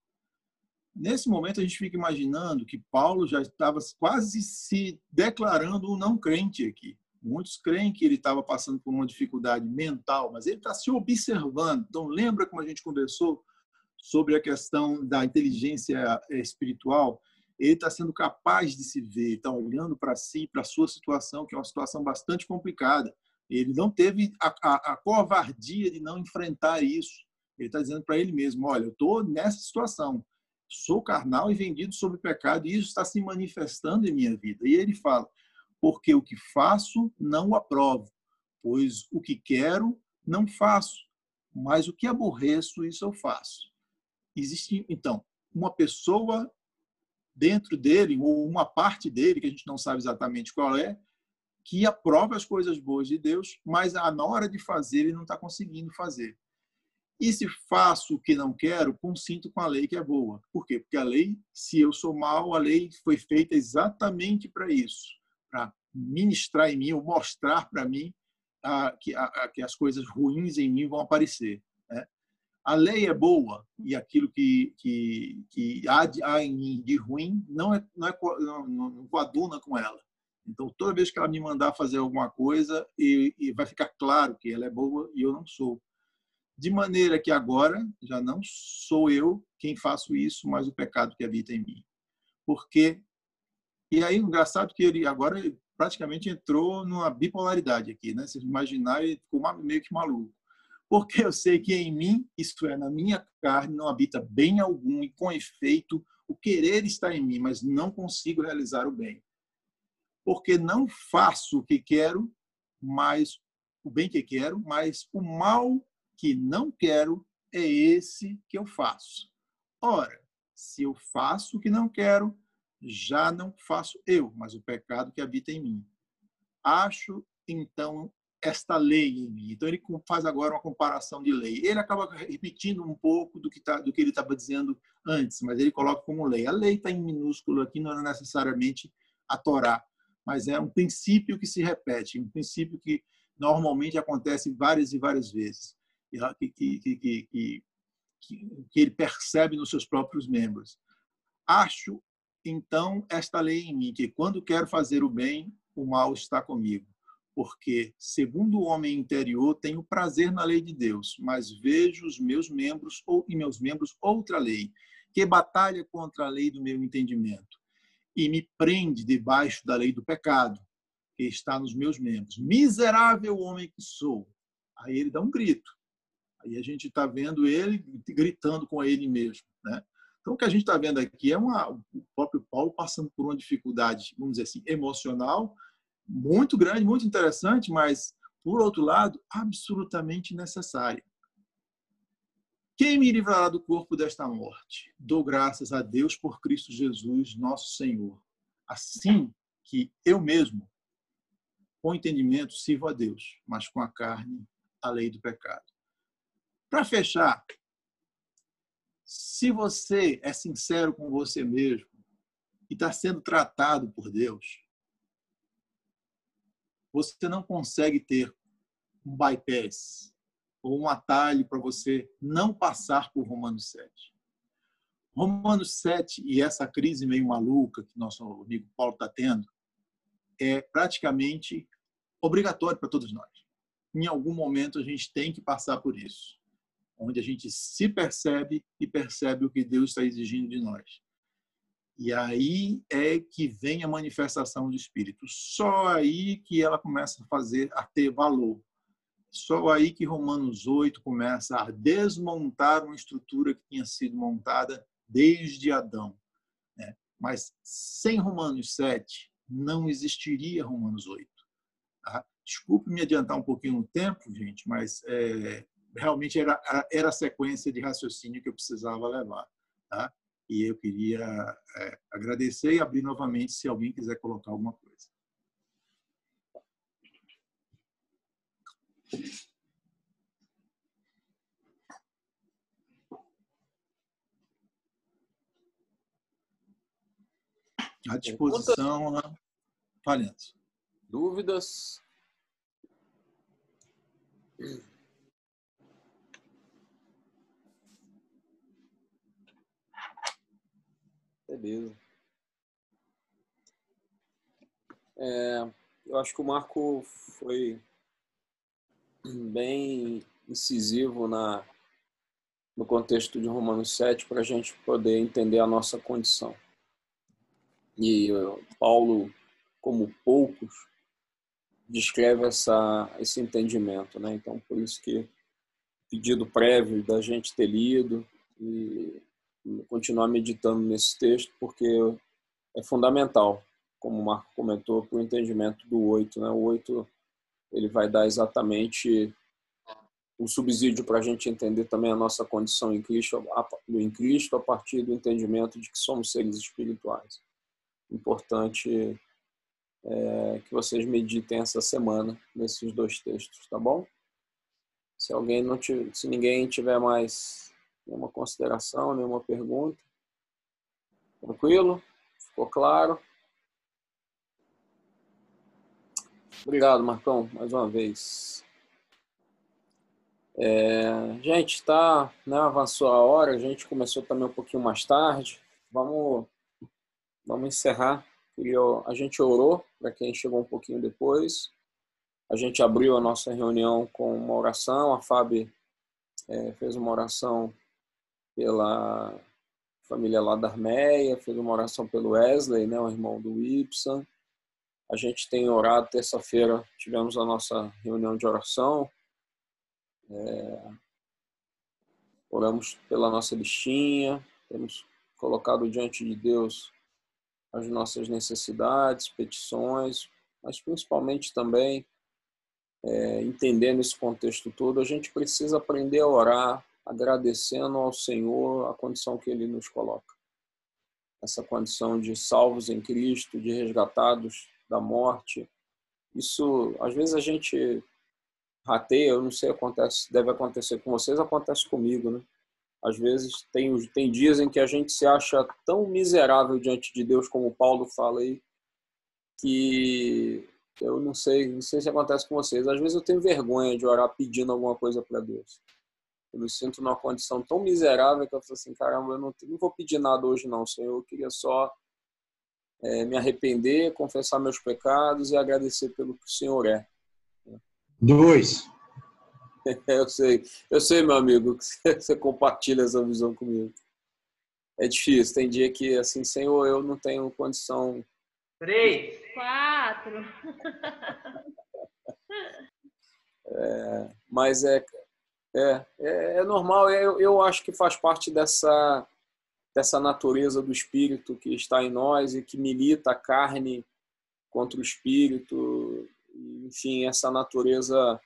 Nesse momento, a gente fica imaginando que Paulo já estava quase se declarando um não crente aqui. Muitos creem que ele estava passando por uma dificuldade mental, mas ele está se observando. Então, lembra como a gente conversou sobre a questão da inteligência espiritual? Ele está sendo capaz de se ver, está olhando para si, para a sua situação, que é uma situação bastante complicada. Ele não teve a, a, a covardia de não enfrentar isso. Ele está dizendo para ele mesmo: olha, eu estou nessa situação, sou carnal e vendido sob pecado, e isso está se manifestando em minha vida. E ele fala: porque o que faço não o aprovo, pois o que quero não faço, mas o que aborreço, isso eu faço. Existe, então, uma pessoa dentro dele, ou uma parte dele, que a gente não sabe exatamente qual é, que aprova as coisas boas de Deus, mas na hora de fazer ele não está conseguindo fazer. E se faço o que não quero, consinto com a lei que é boa. Por quê? Porque a lei, se eu sou mal, a lei foi feita exatamente para isso, para ministrar em mim, ou mostrar para mim a, que, a, que as coisas ruins em mim vão aparecer a lei é boa e aquilo que, que, que há, de, há de ruim não, é, não, é, não, não coaduna com ela. Então, toda vez que ela me mandar fazer alguma coisa, e, e, vai ficar claro que ela é boa e eu não sou. De maneira que agora já não sou eu quem faço isso, mas o pecado que habita em mim. Porque. E aí, engraçado que ele agora praticamente entrou numa bipolaridade aqui, né? Se imaginar, ele ficou meio que maluco porque eu sei que em mim, isto é, na minha carne, não habita bem algum, e com efeito, o querer está em mim, mas não consigo realizar o bem. Porque não faço o que quero, mas o bem que quero, mas o mal que não quero é esse que eu faço. Ora, se eu faço o que não quero, já não faço eu, mas o pecado que habita em mim. Acho então esta lei em mim. Então ele faz agora uma comparação de lei. Ele acaba repetindo um pouco do que, tá, do que ele estava dizendo antes, mas ele coloca como lei. A lei está em minúsculo aqui, não é necessariamente a Torá, mas é um princípio que se repete, um princípio que normalmente acontece várias e várias vezes, que, que, que, que, ele percebe nos seus próprios membros. Acho, então, esta lei em mim, que quando quero fazer o bem, o mal está comigo. Porque, segundo o homem interior, tenho prazer na lei de Deus, mas vejo os meus membros ou em meus membros outra lei, que batalha contra a lei do meu entendimento e me prende debaixo da lei do pecado que está nos meus membros. Miserável homem que sou. Aí ele dá um grito. Aí a gente está vendo ele gritando com ele mesmo, né? Então, o que a gente está vendo aqui é uma, o próprio Paulo passando por uma dificuldade, vamos dizer assim, emocional, muito grande, muito interessante, mas, por outro lado, absolutamente necessária. Quem me livrará do corpo desta morte? Dou graças a Deus por Cristo Jesus, nosso Senhor. Assim que eu mesmo, com entendimento, sirvo a Deus, mas com a carne, a lei do pecado. Para fechar, se você é sincero com você mesmo e está sendo tratado por Deus, você não consegue ter um bypass ou um atalho para você não passar por Romanos 7. Romanos 7 e essa crise meio maluca que nosso amigo Paulo está tendo é praticamente obrigatório para todos nós. Em algum momento a gente tem que passar por isso onde a gente se percebe e percebe o que Deus está exigindo de nós. E aí é que vem a manifestação do Espírito. Só aí que ela começa a fazer, a ter valor. Só aí que Romanos 8 começa a desmontar uma estrutura que tinha sido montada desde Adão. Né? Mas sem Romanos 7, não existiria Romanos 8. Tá? Desculpe me adiantar um pouquinho no tempo, gente, mas é, realmente era, era a sequência de raciocínio que eu precisava levar. Tá? E eu queria é, agradecer e abrir novamente se alguém quiser colocar alguma coisa. À disposição, Valendo. Dúvidas? Beleza. É, eu acho que o Marco foi bem incisivo na, no contexto de Romanos 7 para a gente poder entender a nossa condição. E Paulo, como poucos, descreve essa, esse entendimento. Né? Então, por isso que pedido prévio da gente ter lido e continuar meditando nesse texto, porque é fundamental, como o Marco comentou, para o entendimento do oito. Né? O oito ele vai dar exatamente o subsídio para a gente entender também a nossa condição em Cristo, em Cristo a partir do entendimento de que somos seres espirituais. Importante é, que vocês meditem essa semana nesses dois textos, tá bom? Se alguém não tiver, se ninguém tiver mais Nenhuma consideração, nenhuma pergunta? Tranquilo? Ficou claro? Obrigado, Marcão, mais uma vez. É, gente, tá, né, avançou a hora, a gente começou também um pouquinho mais tarde. Vamos, vamos encerrar. A gente orou para quem chegou um pouquinho depois. A gente abriu a nossa reunião com uma oração. A Fábio é, fez uma oração pela família lá da Armeia, fez uma oração pelo Wesley, né, o irmão do Ibsen. A gente tem orado, terça-feira tivemos a nossa reunião de oração. É, oramos pela nossa listinha, temos colocado diante de Deus as nossas necessidades, petições, mas principalmente também, é, entendendo esse contexto todo, a gente precisa aprender a orar agradecendo ao Senhor a condição que Ele nos coloca. Essa condição de salvos em Cristo, de resgatados da morte. Isso, às vezes a gente rateia, eu não sei, acontece, deve acontecer com vocês, acontece comigo, né? Às vezes tem, tem dias em que a gente se acha tão miserável diante de Deus, como Paulo fala aí, que Eu não sei, não sei se acontece com vocês. Às vezes eu tenho vergonha de orar pedindo alguma coisa para Deus. Eu me sinto numa condição tão miserável que eu falo assim, caramba, eu não, não vou pedir nada hoje não, Senhor. Eu queria só é, me arrepender, confessar meus pecados e agradecer pelo que o Senhor é. Dois. eu sei, eu sei, meu amigo, que você compartilha essa visão comigo. É difícil, tem dia que, assim, Senhor, eu não tenho condição. Três. Quatro. É, mas é, é, é, é normal, eu, eu acho que faz parte dessa, dessa natureza do espírito que está em nós e que milita a carne contra o espírito, enfim, essa natureza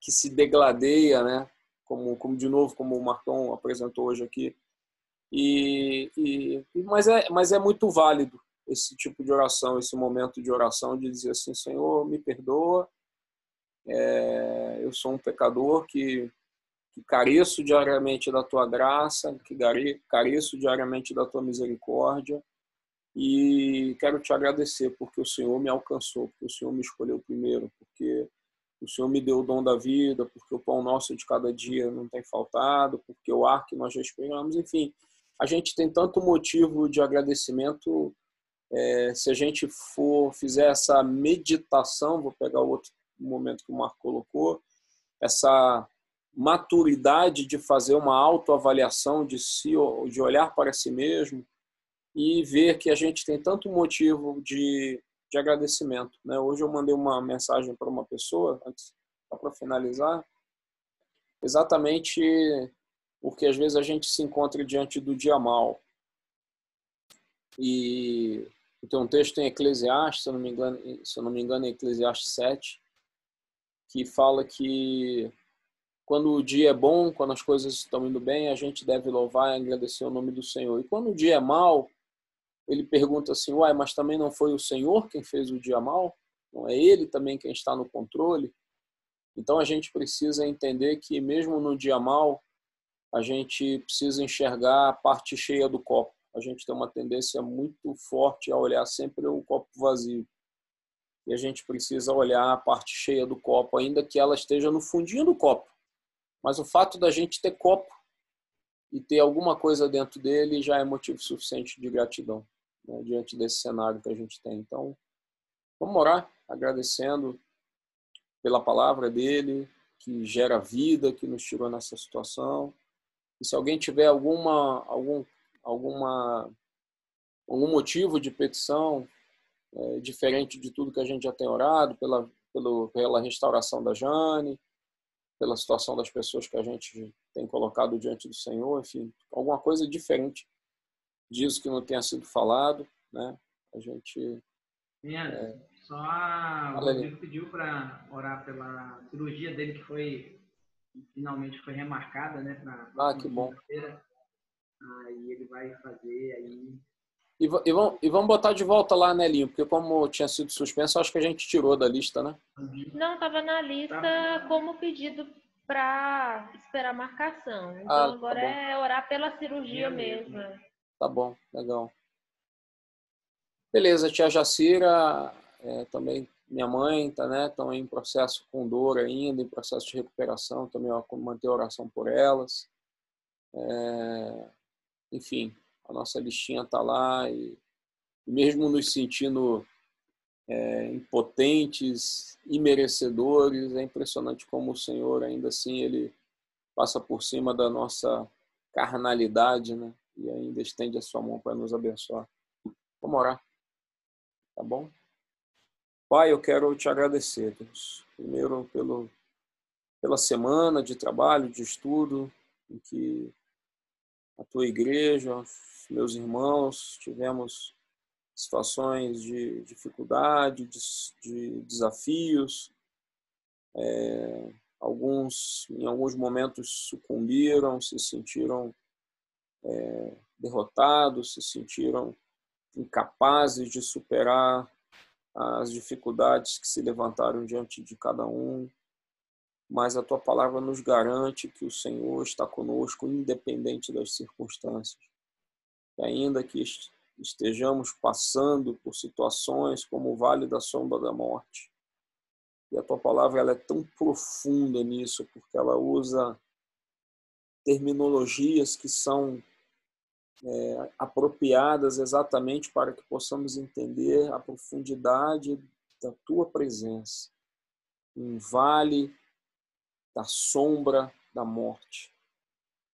que se degladeia, né? Como, como de novo, como o Marcon apresentou hoje aqui. E, e, mas, é, mas é muito válido esse tipo de oração, esse momento de oração, de dizer assim: Senhor, me perdoa, é, eu sou um pecador que, que careço diariamente da tua graça, que careço diariamente da tua misericórdia. E quero te agradecer porque o Senhor me alcançou, porque o Senhor me escolheu primeiro, porque o Senhor me deu o dom da vida, porque o pão nosso de cada dia não tem faltado, porque o ar que nós respiramos, enfim, a gente tem tanto motivo de agradecimento. É, se a gente for fizer essa meditação, vou pegar o outro momento que o Marco colocou, essa maturidade de fazer uma autoavaliação de si, de olhar para si mesmo, e ver que a gente tem tanto motivo de, de agradecimento. Né? Hoje eu mandei uma mensagem para uma pessoa, antes para finalizar, exatamente porque às vezes a gente se encontra diante do dia mal. E tem um texto em Eclesiastes, se eu não me engano, se eu não me engano, em Eclesiastes 7, que fala que quando o dia é bom, quando as coisas estão indo bem, a gente deve louvar e agradecer o nome do Senhor. E quando o dia é mal, ele pergunta assim: Uai, mas também não foi o Senhor quem fez o dia mal? Não é Ele também quem está no controle? Então a gente precisa entender que, mesmo no dia mal, a gente precisa enxergar a parte cheia do copo. A gente tem uma tendência muito forte a olhar sempre o copo vazio. E a gente precisa olhar a parte cheia do copo, ainda que ela esteja no fundinho do copo. Mas o fato da gente ter copo e ter alguma coisa dentro dele já é motivo suficiente de gratidão né, diante desse cenário que a gente tem. Então, vamos orar agradecendo pela palavra dele, que gera vida, que nos tirou nessa situação. E se alguém tiver alguma, algum, alguma, algum motivo de petição é, diferente de tudo que a gente já tem orado, pela, pelo, pela restauração da Jane, pela situação das pessoas que a gente tem colocado diante do Senhor, enfim, alguma coisa diferente disso que não tenha sido falado, né? A gente. Minha, é... Só a Rodrigo pediu para orar pela cirurgia dele que foi finalmente foi remarcada, né? Pra, ah, que bom. Aí ele vai fazer aí. E, e, vamos, e vamos botar de volta lá, Nelinho, porque como tinha sido suspenso, acho que a gente tirou da lista, né? Não, estava na lista tá. como pedido para esperar marcação. Então ah, tá agora tá é orar pela cirurgia mesmo. mesmo. Tá bom, legal. Beleza, tia Jacira, é, também minha mãe, tá, né? Estão em processo com dor ainda, em processo de recuperação, também ó, manter a oração por elas. É, enfim, a nossa listinha tá lá e mesmo nos sentindo é, impotentes, imerecedores, é impressionante como o Senhor ainda assim ele passa por cima da nossa carnalidade, né? e ainda estende a sua mão para nos abençoar. Vamos orar. Tá bom? Pai, eu quero te agradecer, Deus. Primeiro, pelo, pela semana de trabalho, de estudo, em que a tua igreja, meus irmãos, tivemos situações de dificuldade, de, de desafios. É, alguns, em alguns momentos, sucumbiram, se sentiram é, derrotados, se sentiram incapazes de superar as dificuldades que se levantaram diante de cada um. Mas a tua palavra nos garante que o Senhor está conosco, independente das circunstâncias. E ainda que estejamos passando por situações como o vale da sombra da morte, E a tua palavra ela é tão profunda nisso, porque ela usa terminologias que são é, apropriadas exatamente para que possamos entender a profundidade da tua presença. Um vale da sombra da morte.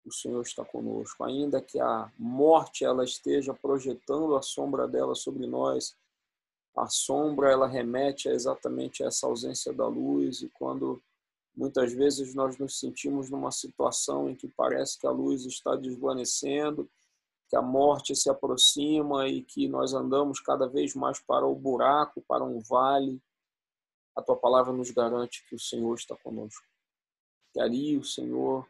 O Senhor está conosco. Ainda que a morte ela esteja projetando a sombra dela sobre nós, a sombra ela remete a exatamente a essa ausência da luz e quando muitas vezes nós nos sentimos numa situação em que parece que a luz está desvanecendo, que a morte se aproxima e que nós andamos cada vez mais para o buraco, para um vale, a tua palavra nos garante que o Senhor está conosco. Que ali o Senhor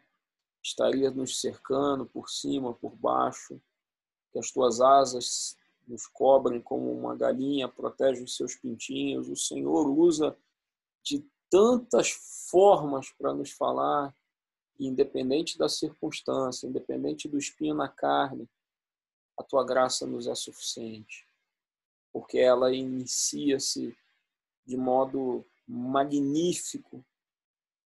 estaria nos cercando por cima, por baixo, que as tuas asas nos cobrem como uma galinha, protege os seus pintinhos. O Senhor usa de tantas formas para nos falar, independente da circunstância, independente do espinho na carne, a tua graça nos é suficiente, porque ela inicia-se de modo magnífico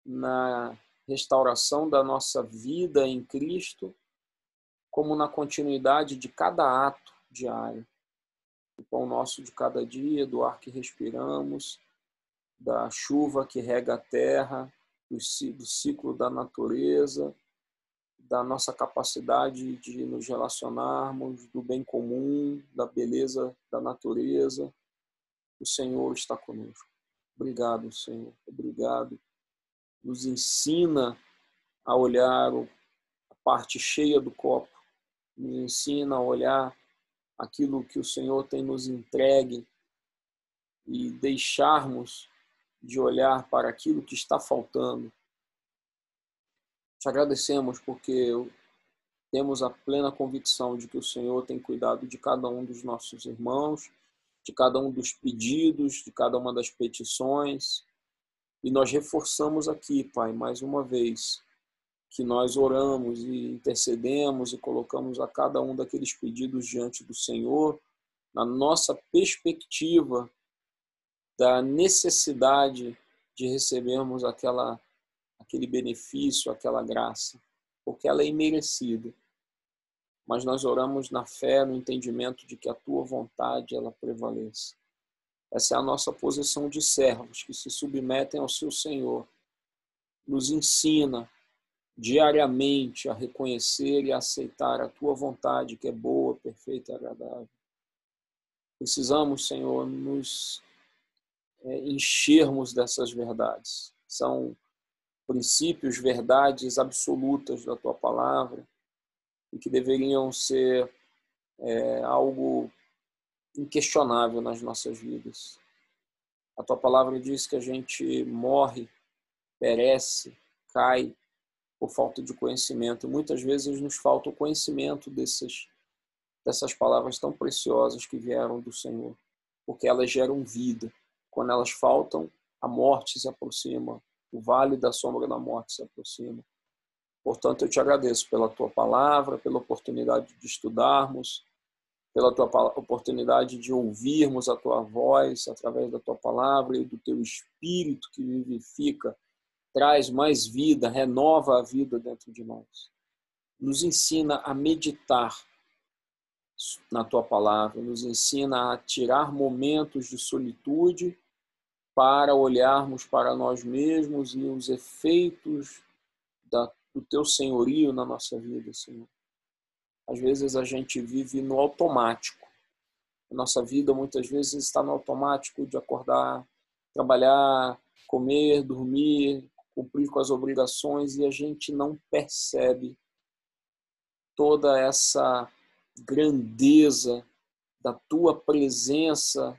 na restauração da nossa vida em Cristo, como na continuidade de cada ato diário. O pão nosso de cada dia, do ar que respiramos, da chuva que rega a terra, do ciclo da natureza, da nossa capacidade de nos relacionarmos, do bem comum, da beleza da natureza. O Senhor está conosco. Obrigado, Senhor. Obrigado. Nos ensina a olhar a parte cheia do copo. Nos ensina a olhar aquilo que o Senhor tem nos entregue e deixarmos de olhar para aquilo que está faltando. Te agradecemos porque temos a plena convicção de que o Senhor tem cuidado de cada um dos nossos irmãos, de cada um dos pedidos, de cada uma das petições. E nós reforçamos aqui, Pai, mais uma vez, que nós oramos e intercedemos e colocamos a cada um daqueles pedidos diante do Senhor, na nossa perspectiva da necessidade de recebermos aquela aquele benefício, aquela graça, porque ela é imerecida. Mas nós oramos na fé, no entendimento de que a tua vontade ela prevaleça. Essa é a nossa posição de servos que se submetem ao seu Senhor. Nos ensina diariamente a reconhecer e aceitar a tua vontade, que é boa, perfeita e agradável. Precisamos, Senhor, nos é, enchermos dessas verdades. São princípios, verdades absolutas da tua palavra e que deveriam ser é, algo inquestionável nas nossas vidas. A tua palavra diz que a gente morre, perece, cai por falta de conhecimento. Muitas vezes nos falta o conhecimento desses, dessas palavras tão preciosas que vieram do Senhor, porque elas geram vida. Quando elas faltam, a morte se aproxima, o vale da sombra da morte se aproxima. Portanto, eu te agradeço pela tua palavra, pela oportunidade de estudarmos, pela tua oportunidade de ouvirmos a tua voz através da tua palavra e do teu espírito que vivifica traz mais vida, renova a vida dentro de nós. Nos ensina a meditar na tua palavra, nos ensina a tirar momentos de solitude para olharmos para nós mesmos e os efeitos da, do teu senhorio na nossa vida, Senhor. Às vezes a gente vive no automático. Nossa vida muitas vezes está no automático de acordar, trabalhar, comer, dormir, cumprir com as obrigações e a gente não percebe toda essa grandeza da tua presença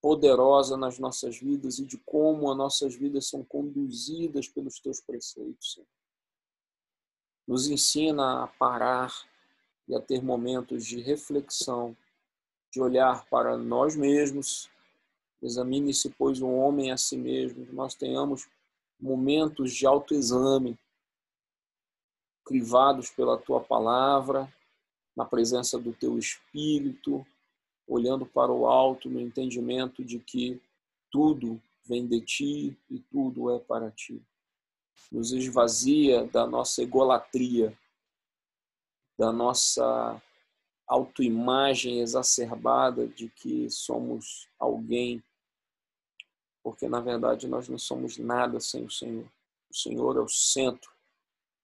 poderosa nas nossas vidas e de como as nossas vidas são conduzidas pelos teus preceitos. Nos ensina a parar e a ter momentos de reflexão, de olhar para nós mesmos. Examine-se, pois, o homem a si mesmo, nós tenhamos momentos de autoexame, crivados pela tua palavra, na presença do teu espírito, olhando para o alto no entendimento de que tudo vem de ti e tudo é para ti. Nos esvazia da nossa egolatria, da nossa autoimagem exacerbada de que somos alguém, porque na verdade nós não somos nada sem o Senhor. O Senhor é o centro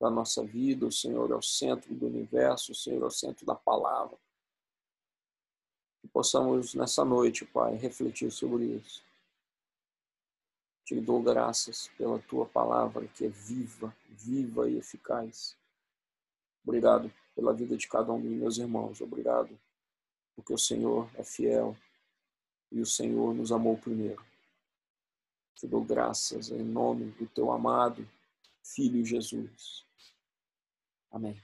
da nossa vida, o Senhor é o centro do universo, o Senhor é o centro da palavra. Que possamos nessa noite, Pai, refletir sobre isso. Te dou graças pela tua palavra que é viva, viva e eficaz. Obrigado pela vida de cada um dos meus irmãos. Obrigado, porque o Senhor é fiel e o Senhor nos amou primeiro. Te dou graças em nome do teu amado Filho Jesus. Amém.